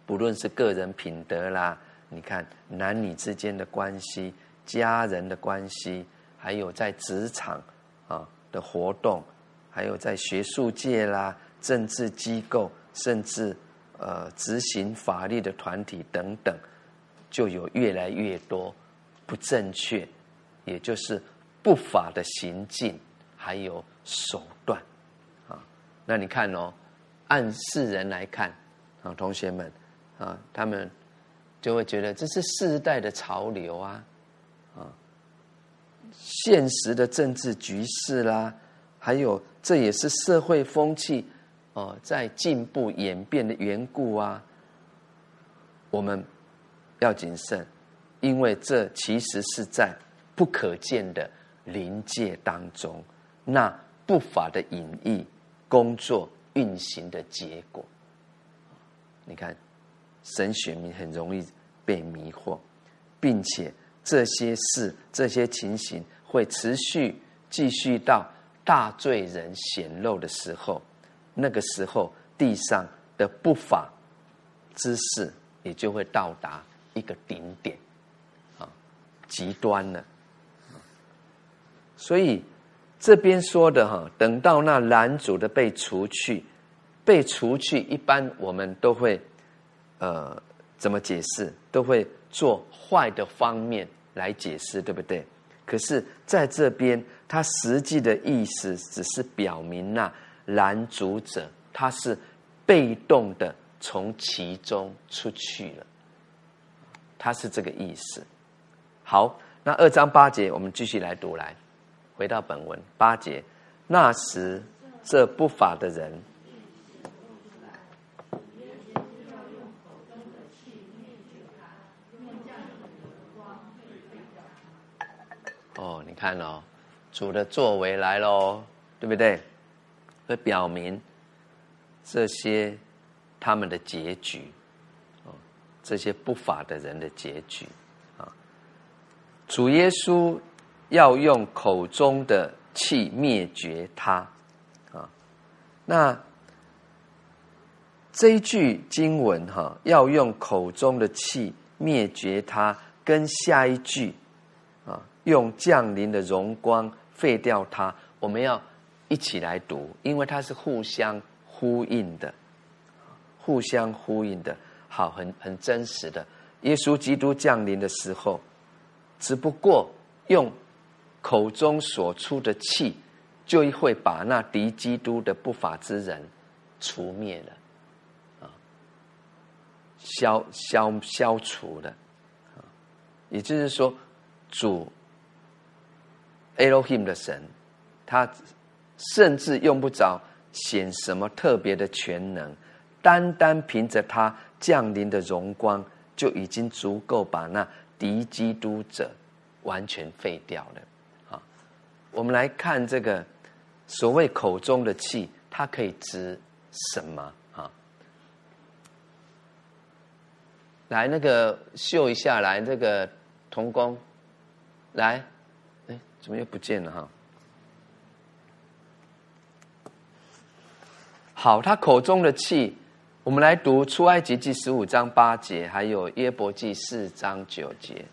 不论是个人品德啦，你看男女之间的关系、家人的关系，还有在职场啊的活动，还有在学术界啦、政治机构，甚至。呃，执行法律的团体等等，就有越来越多不正确，也就是不法的行径，还有手段啊。那你看哦，按世人来看，啊，同学们，啊，他们就会觉得这是世代的潮流啊，啊，现实的政治局势啦，还有这也是社会风气哦在进步演变的缘故啊，我们要谨慎，因为这其实是在不可见的临界当中，那不法的隐逸工作。运行的结果，你看，神选民很容易被迷惑，并且这些事、这些情形会持续继续到大罪人显露的时候，那个时候地上的不法之事也就会到达一个顶点，啊，极端了。所以这边说的哈，等到那男主的被除去。被除去，一般我们都会，呃，怎么解释？都会做坏的方面来解释，对不对？可是在这边，它实际的意思只是表明那拦阻者他是被动的从其中出去了，他是这个意思。好，那二章八节，我们继续来读来，回到本文八节，那时这不法的人。哦，你看哦，主的作为来喽，对不对？会表明这些他们的结局，哦，这些不法的人的结局啊。主耶稣要用口中的气灭绝它啊。那这一句经文哈，要用口中的气灭绝它，跟下一句啊。用降临的荣光废掉它，我们要一起来读，因为它是互相呼应的，互相呼应的，好，很很真实的。耶稣基督降临的时候，只不过用口中所出的气，就会把那敌基督的不法之人除灭了，啊，消消消除了，啊，也就是说，主。Elohim 的神，他甚至用不着显什么特别的全能，单单凭着他降临的荣光，就已经足够把那敌基督者完全废掉了。我们来看这个所谓口中的气，它可以指什么？啊，来那个秀一下来，这个童工来。怎么又不见了哈？好，他口中的气，我们来读出埃及记十五章八节，还有约伯记四章九节。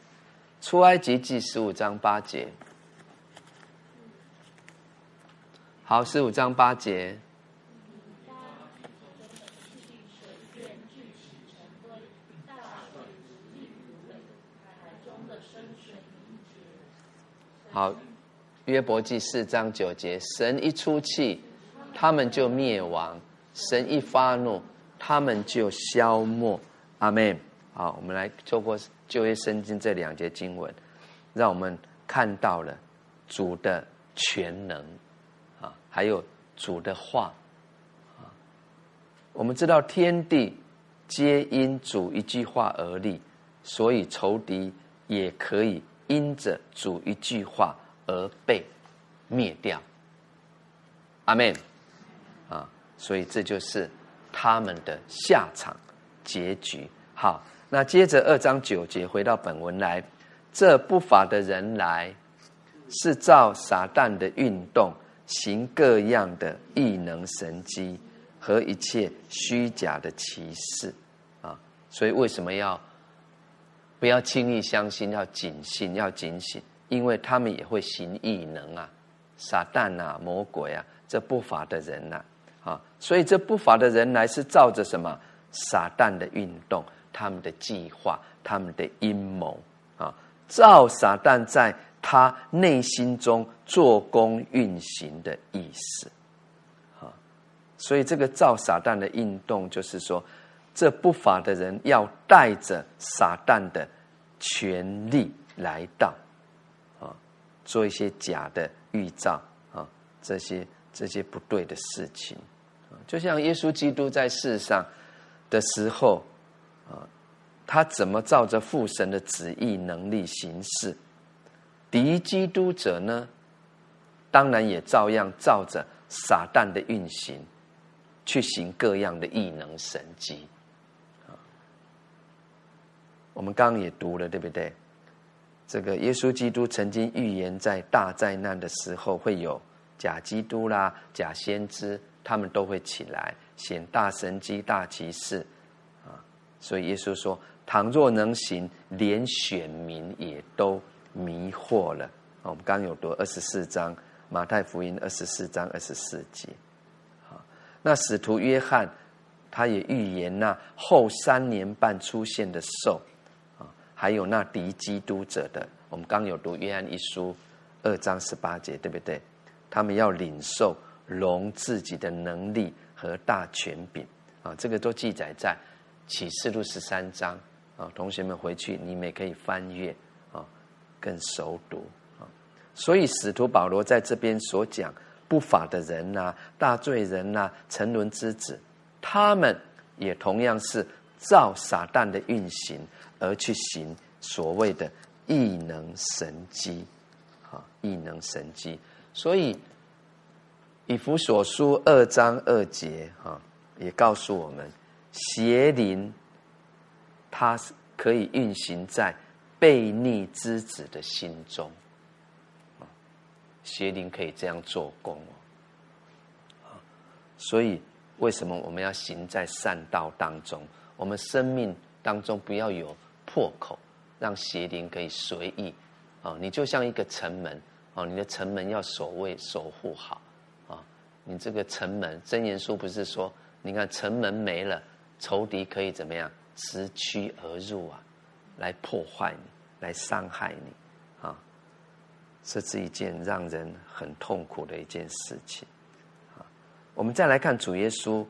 出埃及记十五章八节，好，十五章八节。好，约伯记四章九节，神一出气，他们就灭亡；神一发怒，他们就消没。阿门。好，我们来透过旧约圣经这两节经文，让我们看到了主的全能，还有主的话啊。我们知道天地皆因主一句话而立，所以仇敌也可以。因着主一句话而被灭掉，阿门。啊，所以这就是他们的下场结局。好，那接着二章九节回到本文来，这不法的人来是照撒旦的运动，行各样的异能神机和一切虚假的奇事啊。所以为什么要？不要轻易相信，要警醒，要警醒，因为他们也会行异能啊，撒旦啊，魔鬼啊，这不法的人呐，啊，所以这不法的人来是照着什么撒旦的运动，他们的计划，他们的阴谋啊，照撒旦在他内心中做工运行的意思，啊，所以这个造撒旦的运动，就是说，这不法的人要带着撒旦的权力来到，啊，做一些假的预兆啊，这些这些不对的事情，就像耶稣基督在世上的时候，啊，他怎么照着父神的旨意能力行事？敌基督者呢，当然也照样照着撒旦的运行。去行各样的异能神迹，啊，我们刚刚也读了，对不对？这个耶稣基督曾经预言，在大灾难的时候会有假基督啦、假先知，他们都会起来显大神迹、大奇事，啊，所以耶稣说：倘若能行，连选民也都迷惑了。我们刚有读二十四章马太福音二十四章二十四节。那使徒约翰，他也预言那后三年半出现的兽，啊，还有那敌基督者的，我们刚有读约翰一书二章十八节，对不对？他们要领受龙自己的能力和大权柄，啊，这个都记载在启示录十三章，啊，同学们回去你们也可以翻阅，更熟读，啊，所以使徒保罗在这边所讲。不法的人呐，大罪人呐，沉沦之子，他们也同样是照撒旦的运行而去行所谓的异能神机，啊，异能神机。所以以弗所书二章二节，哈，也告诉我们，邪灵它是可以运行在悖逆之子的心中。啊邪灵可以这样做工哦，啊所以为什么我们要行在善道当中？我们生命当中不要有破口，让邪灵可以随意啊！你就像一个城门啊，你的城门要守卫守护好啊！你这个城门，真言书不是说，你看城门没了，仇敌可以怎么样直驱而入啊，来破坏你，来伤害你。啊这是一件让人很痛苦的一件事情，啊，我们再来看主耶稣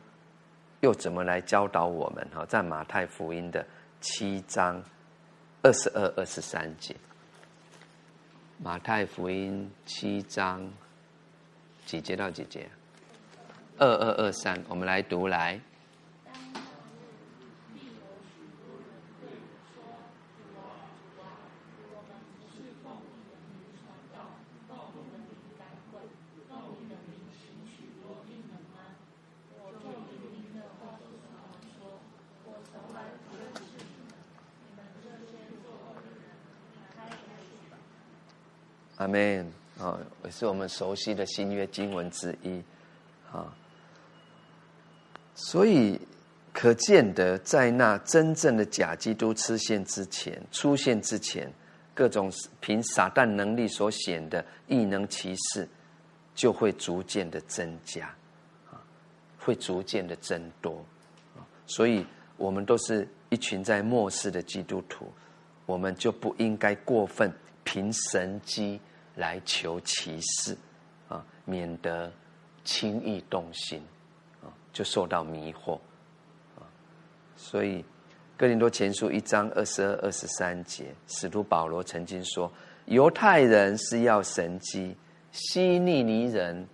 又怎么来教导我们？哈，在马太福音的七章二十二、二十三节，马太福音七章几节到几节？二二二三，我们来读来。阿门啊，也是我们熟悉的新约经文之一啊。所以可见得，在那真正的假基督出现之前，出现之前，各种凭撒旦能力所显的异能奇事，就会逐渐的增加啊，会逐渐的增多。所以，我们都是一群在末世的基督徒，我们就不应该过分凭神机。来求其事，啊，免得轻易动心，啊，就受到迷惑，啊，所以哥林多前书一章二十二、二十三节，使徒保罗曾经说：犹太人是要神机，希利尼人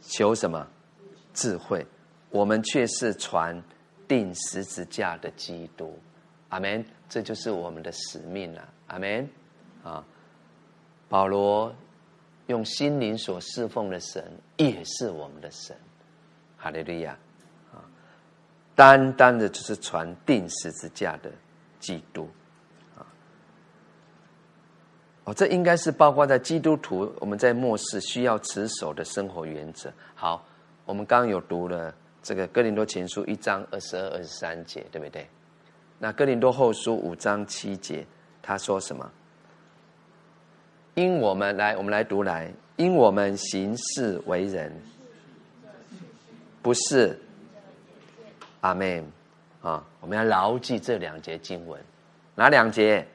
求什么智慧？我们却是传定十字架的基督。阿门。这就是我们的使命了。阿门。啊。保罗用心灵所侍奉的神，也是我们的神，哈利路亚啊！单单的就是传定十字架的基督啊！哦，这应该是包括在基督徒我们在末世需要持守的生活原则。好，我们刚刚有读了这个哥林多前书一章二十二、二十三节，对不对？那哥林多后书五章七节，他说什么？因我们来，我们来读来，因我们行事为人，不是阿门啊！我们要牢记这两节经文，哪两节？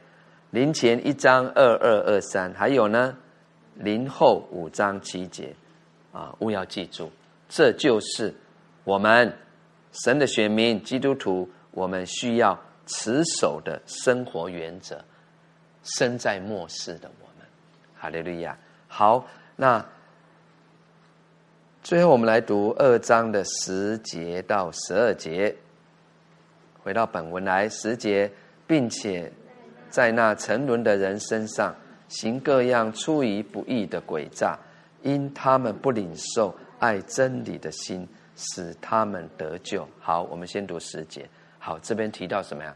临前一章二二二三，还有呢，临后五章七节啊！务要记住，这就是我们神的选民基督徒，我们需要持守的生活原则。身在末世的我，哈利路亚。好，那最后我们来读二章的十节到十二节。回到本文来，十节，并且在那沉沦的人身上行各样出于不义的诡诈，因他们不领受爱真理的心，使他们得救。好，我们先读十节。好，这边提到什么呀？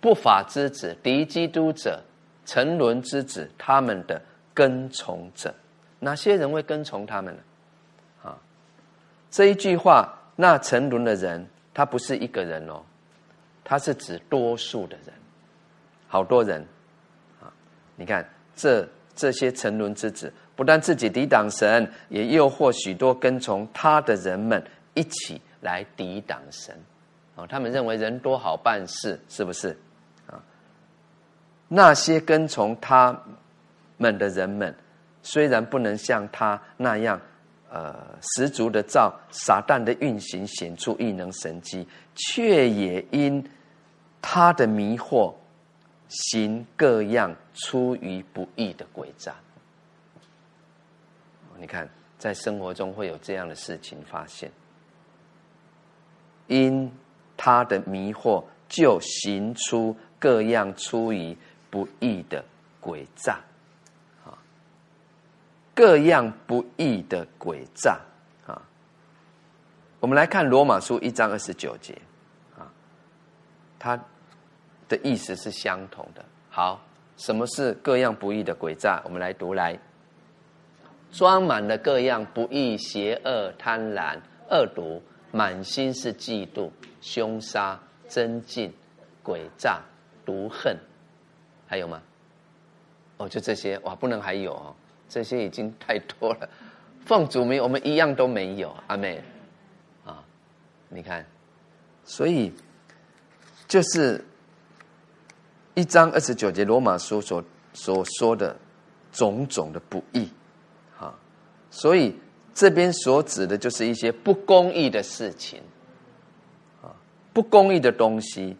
不法之子、敌基督者、沉沦之子，他们的跟从者，哪些人会跟从他们呢？啊，这一句话，那沉沦的人，他不是一个人哦。他是指多数的人，好多人，啊，你看这这些沉沦之子，不但自己抵挡神，也诱惑许多跟从他的人们一起来抵挡神，啊，他们认为人多好办事，是不是？啊，那些跟从他们的人们，虽然不能像他那样，呃，十足的照撒旦的运行显出异能神迹，却也因。他的迷惑，行各样出于不义的诡诈。你看，在生活中会有这样的事情发现。因他的迷惑，就行出各样出于不义的诡诈。各样不义的诡诈。啊，我们来看罗马书一章二十九节啊。它的意思是相同的。好，什么是各样不义的诡诈？我们来读来，装满了各样不义、邪恶、贪婪、恶毒，满心是嫉妒、凶杀、增进、诡诈、毒恨，还有吗？哦，就这些哇，不能还有哦，这些已经太多了。奉主名，我们一样都没有。阿妹，啊，你看，所以。就是一章二十九节罗马书所所说的种种的不义，哈，所以这边所指的就是一些不公义的事情，啊，不公义的东西，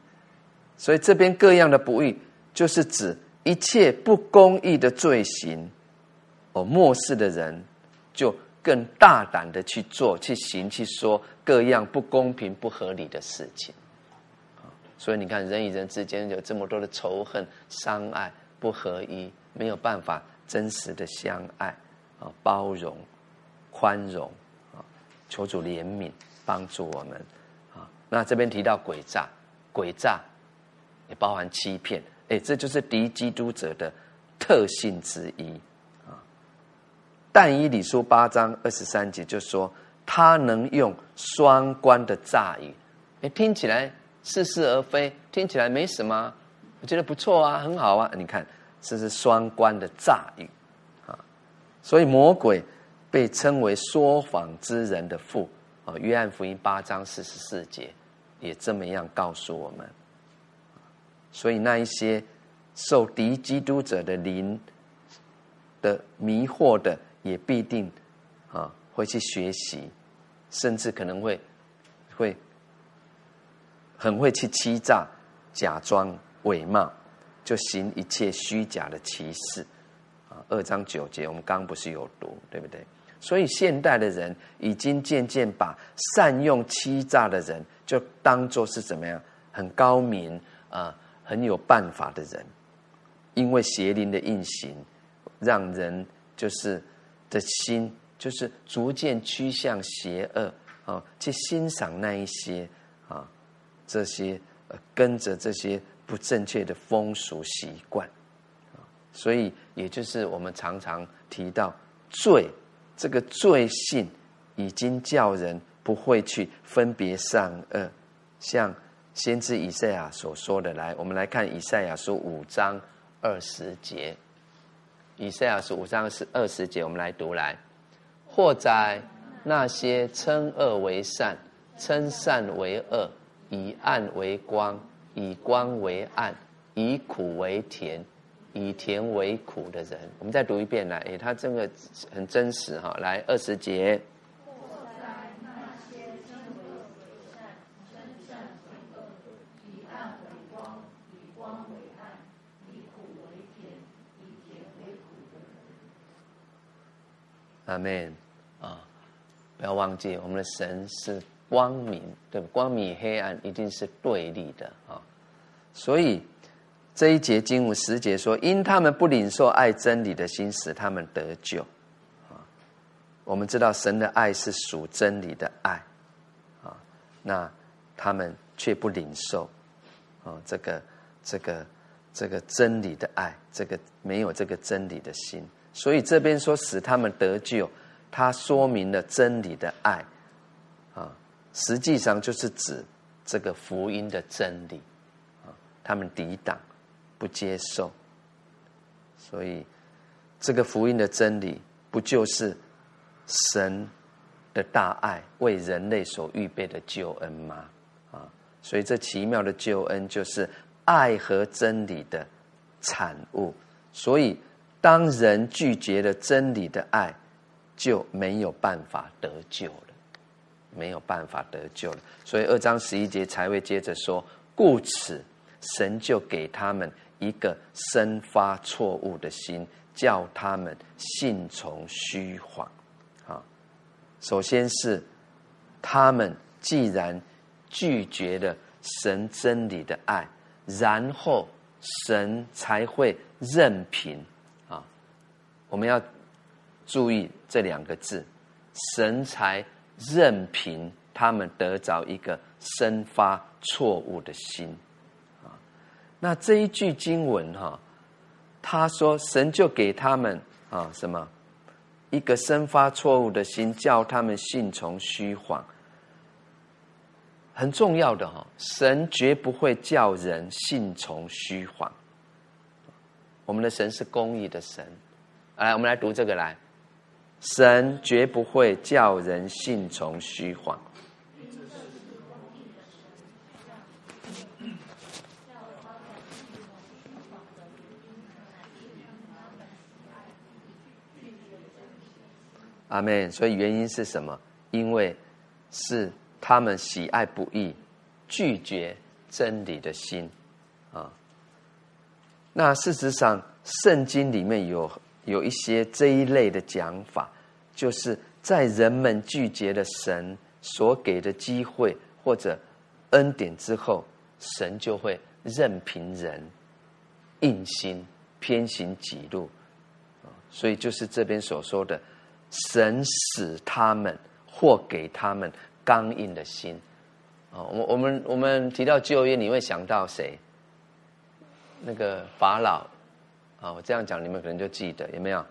所以这边各样的不义，就是指一切不公义的罪行，哦，漠视的人就更大胆的去做、去行、去说各样不公平、不合理的事情。所以你看，人与人之间有这么多的仇恨、伤害、不合一，没有办法真实的相爱啊，包容、宽容啊，求主怜悯，帮助我们啊。那这边提到诡诈，诡诈也包含欺骗，哎，这就是敌基督者的特性之一。但以理书八章二十三节就说，他能用双关的诈语，哎，听起来。似是而非，听起来没什么，我觉得不错啊，很好啊。你看，这是双关的诈语啊，所以魔鬼被称为说谎之人的父啊。约翰福音八章四十四节也这么样告诉我们。所以那一些受敌基督者的灵的迷惑的，也必定啊会去学习，甚至可能会会。很会去欺诈、假装伪冒，就行一切虚假的歧视啊。二章九节，我们刚刚不是有读，对不对？所以现代的人已经渐渐把善用欺诈的人，就当做是怎么样很高明啊，很有办法的人。因为邪灵的运行，让人就是的心就是逐渐趋向邪恶啊，去欣赏那一些啊。这些呃，跟着这些不正确的风俗习惯，所以也就是我们常常提到罪，这个罪性已经叫人不会去分别善恶，像先知以赛亚所说的，来，我们来看以赛亚书五章二十节，以赛亚书五章是二十节，我们来读来，或在那些称恶为善，称善为恶。以暗为光，以光为暗，以苦为甜，以甜为苦的人，我们再读一遍来。诶，他这个很真实哈。来二十节。阿门啊！不要忘记，我们的神是光明，对不？光明与黑暗一定是对立的啊！所以这一节经文十节说：“因他们不领受爱真理的心，使他们得救。”啊，我们知道神的爱是属真理的爱啊，那他们却不领受啊，这个、这个、这个真理的爱，这个没有这个真理的心。所以这边说使他们得救，它说明了真理的爱，啊，实际上就是指这个福音的真理，啊，他们抵挡，不接受，所以这个福音的真理不就是神的大爱为人类所预备的救恩吗？啊，所以这奇妙的救恩就是爱和真理的产物，所以。当人拒绝了真理的爱，就没有办法得救了，没有办法得救了。所以二章十一节才会接着说：“故此，神就给他们一个生发错误的心，叫他们信从虚谎。”啊，首先是他们既然拒绝了神真理的爱，然后神才会任凭。我们要注意这两个字，神才任凭他们得着一个生发错误的心啊。那这一句经文哈，他说神就给他们啊什么一个生发错误的心，叫他们信从虚谎。很重要的哈，神绝不会叫人信从虚谎。我们的神是公义的神。来，我们来读这个来。神绝不会叫人信从虚谎。阿门。所以原因是什么？因为是他们喜爱不义，拒绝真理的心啊。那事实上，圣经里面有。有一些这一类的讲法，就是在人们拒绝了神所给的机会或者恩典之后，神就会任凭人硬心偏行己路所以就是这边所说的，神使他们或给他们刚硬的心啊。我我们我们提到就业，你会想到谁？那个法老。啊，我这样讲，你们可能就记得有没有？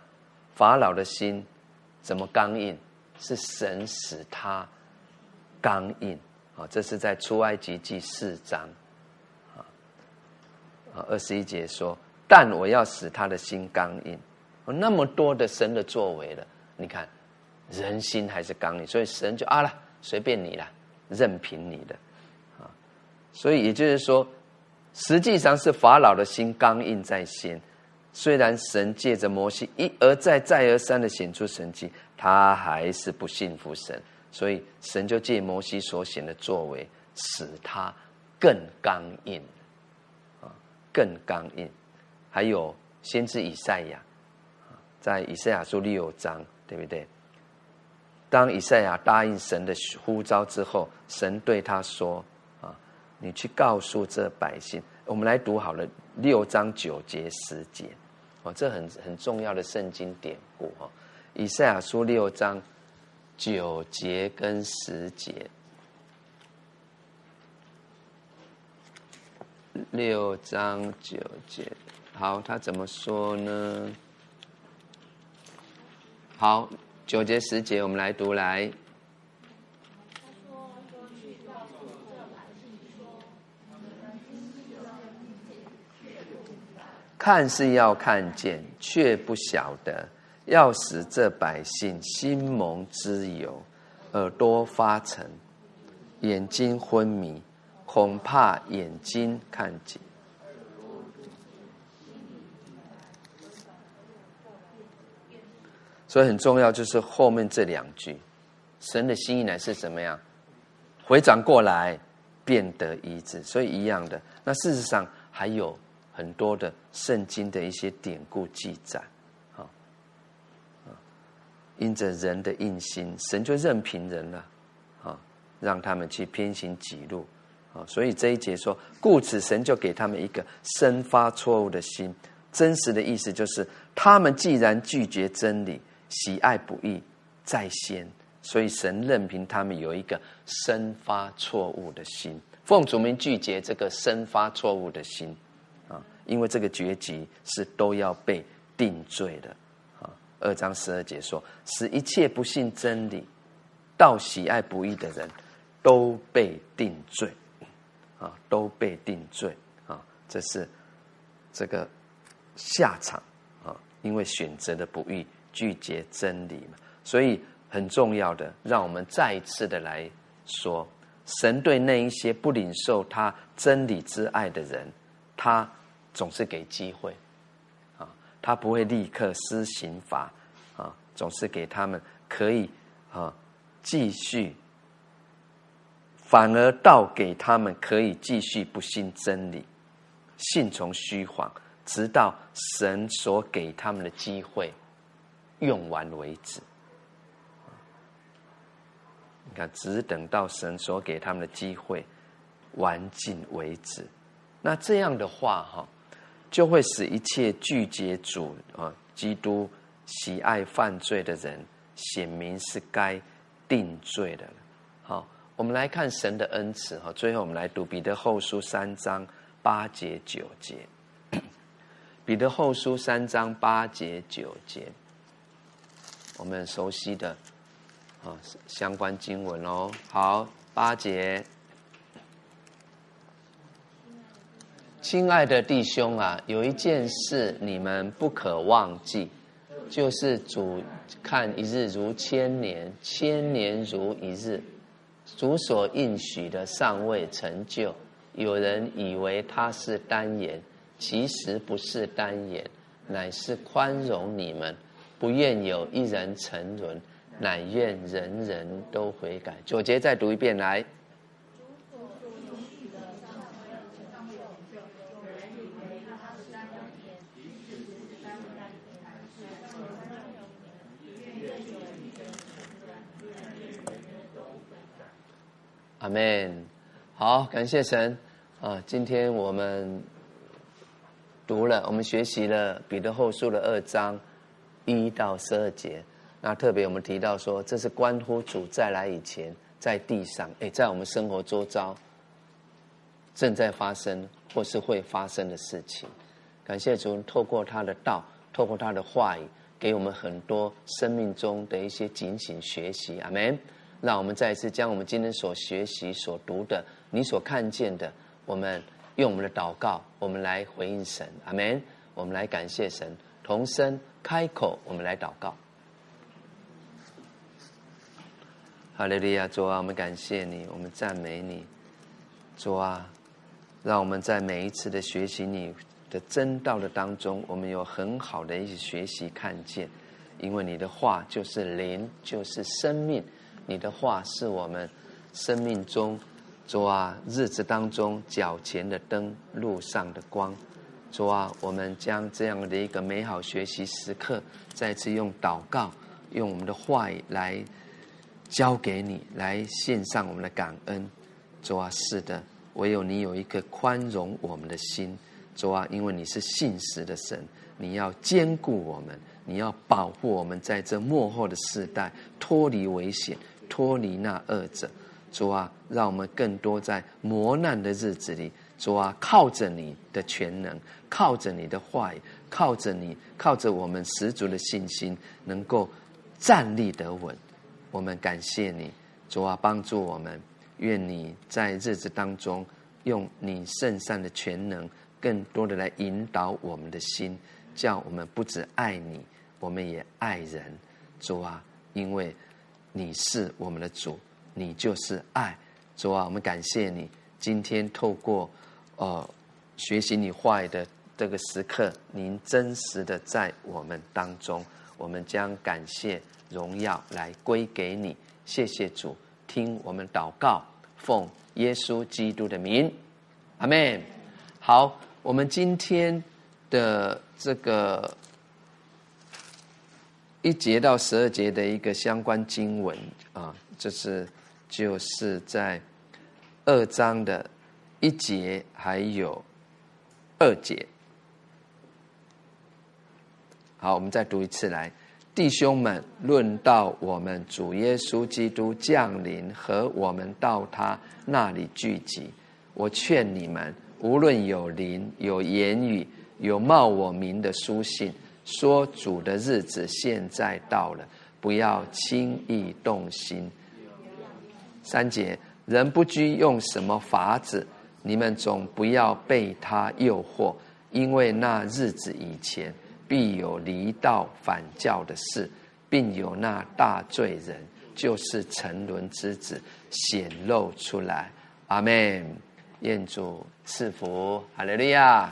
法老的心怎么刚硬？是神使他刚硬啊！这是在出埃及记四章啊啊二十一节说：“但我要使他的心刚硬。”那么多的神的作为了，你看人心还是刚硬，所以神就啊了，随便你了，任凭你的啊！所以也就是说，实际上是法老的心刚硬在先。虽然神借着摩西一而再、再而三的显出神迹，他还是不信服神，所以神就借摩西所显的作为，使他更刚硬，啊，更刚硬。还有先知以赛亚，在以赛亚书六章，对不对？当以赛亚答应神的呼召之后，神对他说：“啊，你去告诉这百姓。”我们来读好了六章九节十节。这很很重要的圣经典故哈，以赛亚书六章九节跟十节，六章九节，好，他怎么说呢？好，九节十节，我们来读来。看是要看见，却不晓得；要使这百姓心蒙之油，耳朵发沉，眼睛昏迷，恐怕眼睛看见。所以很重要，就是后面这两句：神的心意乃是怎么样？回转过来，变得医治。所以一样的。那事实上还有。很多的圣经的一些典故记载，啊啊，因着人的硬心，神就任凭人了，啊，让他们去偏行己路，啊，所以这一节说，故此神就给他们一个生发错误的心。真实的意思就是，他们既然拒绝真理，喜爱不义在先，所以神任凭他们有一个生发错误的心。奉主名拒绝这个生发错误的心，因为这个结局是都要被定罪的。啊，二章十二节说，使一切不信真理、到喜爱不义的人都被定罪，啊，都被定罪。啊，这是这个。下场啊，因为选择的不义，拒绝真理嘛，所以很重要的，让我们再一次的来说，神对那一些不领受他真理之爱的人，他总是给机会啊，他不会立刻施刑罚啊，总是给他们可以啊继续，反而倒给他们可以继续不信真理，信从虚谎。直到神所给他们的机会用完为止。你看，只等到神所给他们的机会完尽为止。那这样的话，哈，就会使一切拒绝主啊，基督喜爱犯罪的人，显明是该定罪的了。好，我们来看神的恩慈哈。最后，我们来读彼得后书三章八节九节。彼得后书三章八节九节，我们熟悉的啊相关经文哦。好，八节，亲爱的弟兄啊，有一件事你们不可忘记，就是主看一日如千年，千年如一日。主所应许的尚未成就，有人以为他是单言。其实不是单言，乃是宽容你们，不愿有一人沉沦，乃愿人人都悔改。九节再读一遍来。阿门。好，感谢神啊！今天我们。读了，我们学习了彼得后书的二章一到十二节。那特别我们提到说，这是关乎主再来以前，在地上，哎，在我们生活周遭正在发生或是会发生的事情。感谢主，透过他的道，透过他的话语，给我们很多生命中的一些警醒学习。阿门。让我们再一次将我们今天所学习、所读的，你所看见的，我们。用我们的祷告，我们来回应神，阿门。我们来感谢神，同声开口，我们来祷告。哈利路亚，主啊，我们感谢你，我们赞美你，主啊，让我们在每一次的学习你的真道的当中，我们有很好的一些学习看见，因为你的话就是灵，就是生命，你的话是我们生命中。主啊，日子当中脚前的灯，路上的光。主啊，我们将这样的一个美好学习时刻，再次用祷告，用我们的话语来交给你，来献上我们的感恩。主啊，是的，唯有你有一颗宽容我们的心。主啊，因为你是信实的神，你要兼顾我们，你要保护我们在这幕后的世代脱离危险，脱离那恶者。主啊，让我们更多在磨难的日子里，主啊，靠着你的全能，靠着你的话语，靠着你，靠着我们十足的信心，能够站立得稳。我们感谢你，主啊，帮助我们。愿你在日子当中，用你圣善的全能，更多的来引导我们的心，叫我们不止爱你，我们也爱人。主啊，因为你是我们的主。你就是爱，主啊，我们感谢你。今天透过呃学习你话语的这个时刻，您真实的在我们当中，我们将感谢荣耀来归给你。谢谢主，听我们祷告，奉耶稣基督的名，阿门。好，我们今天的这个一节到十二节的一个相关经文啊，这是就是在二章的一节还有二节。好，我们再读一次来，弟兄们，论到我们主耶稣基督降临和我们到他那里聚集，我劝你们，无论有灵、有言语、有冒我名的书信，说主的日子现在到了，不要轻易动心。三节，人不拘用什么法子，你们总不要被他诱惑，因为那日子以前。必有离道反教的事，并有那大罪人，就是沉沦之子显露出来。阿门。愿主赐福，哈利路亚。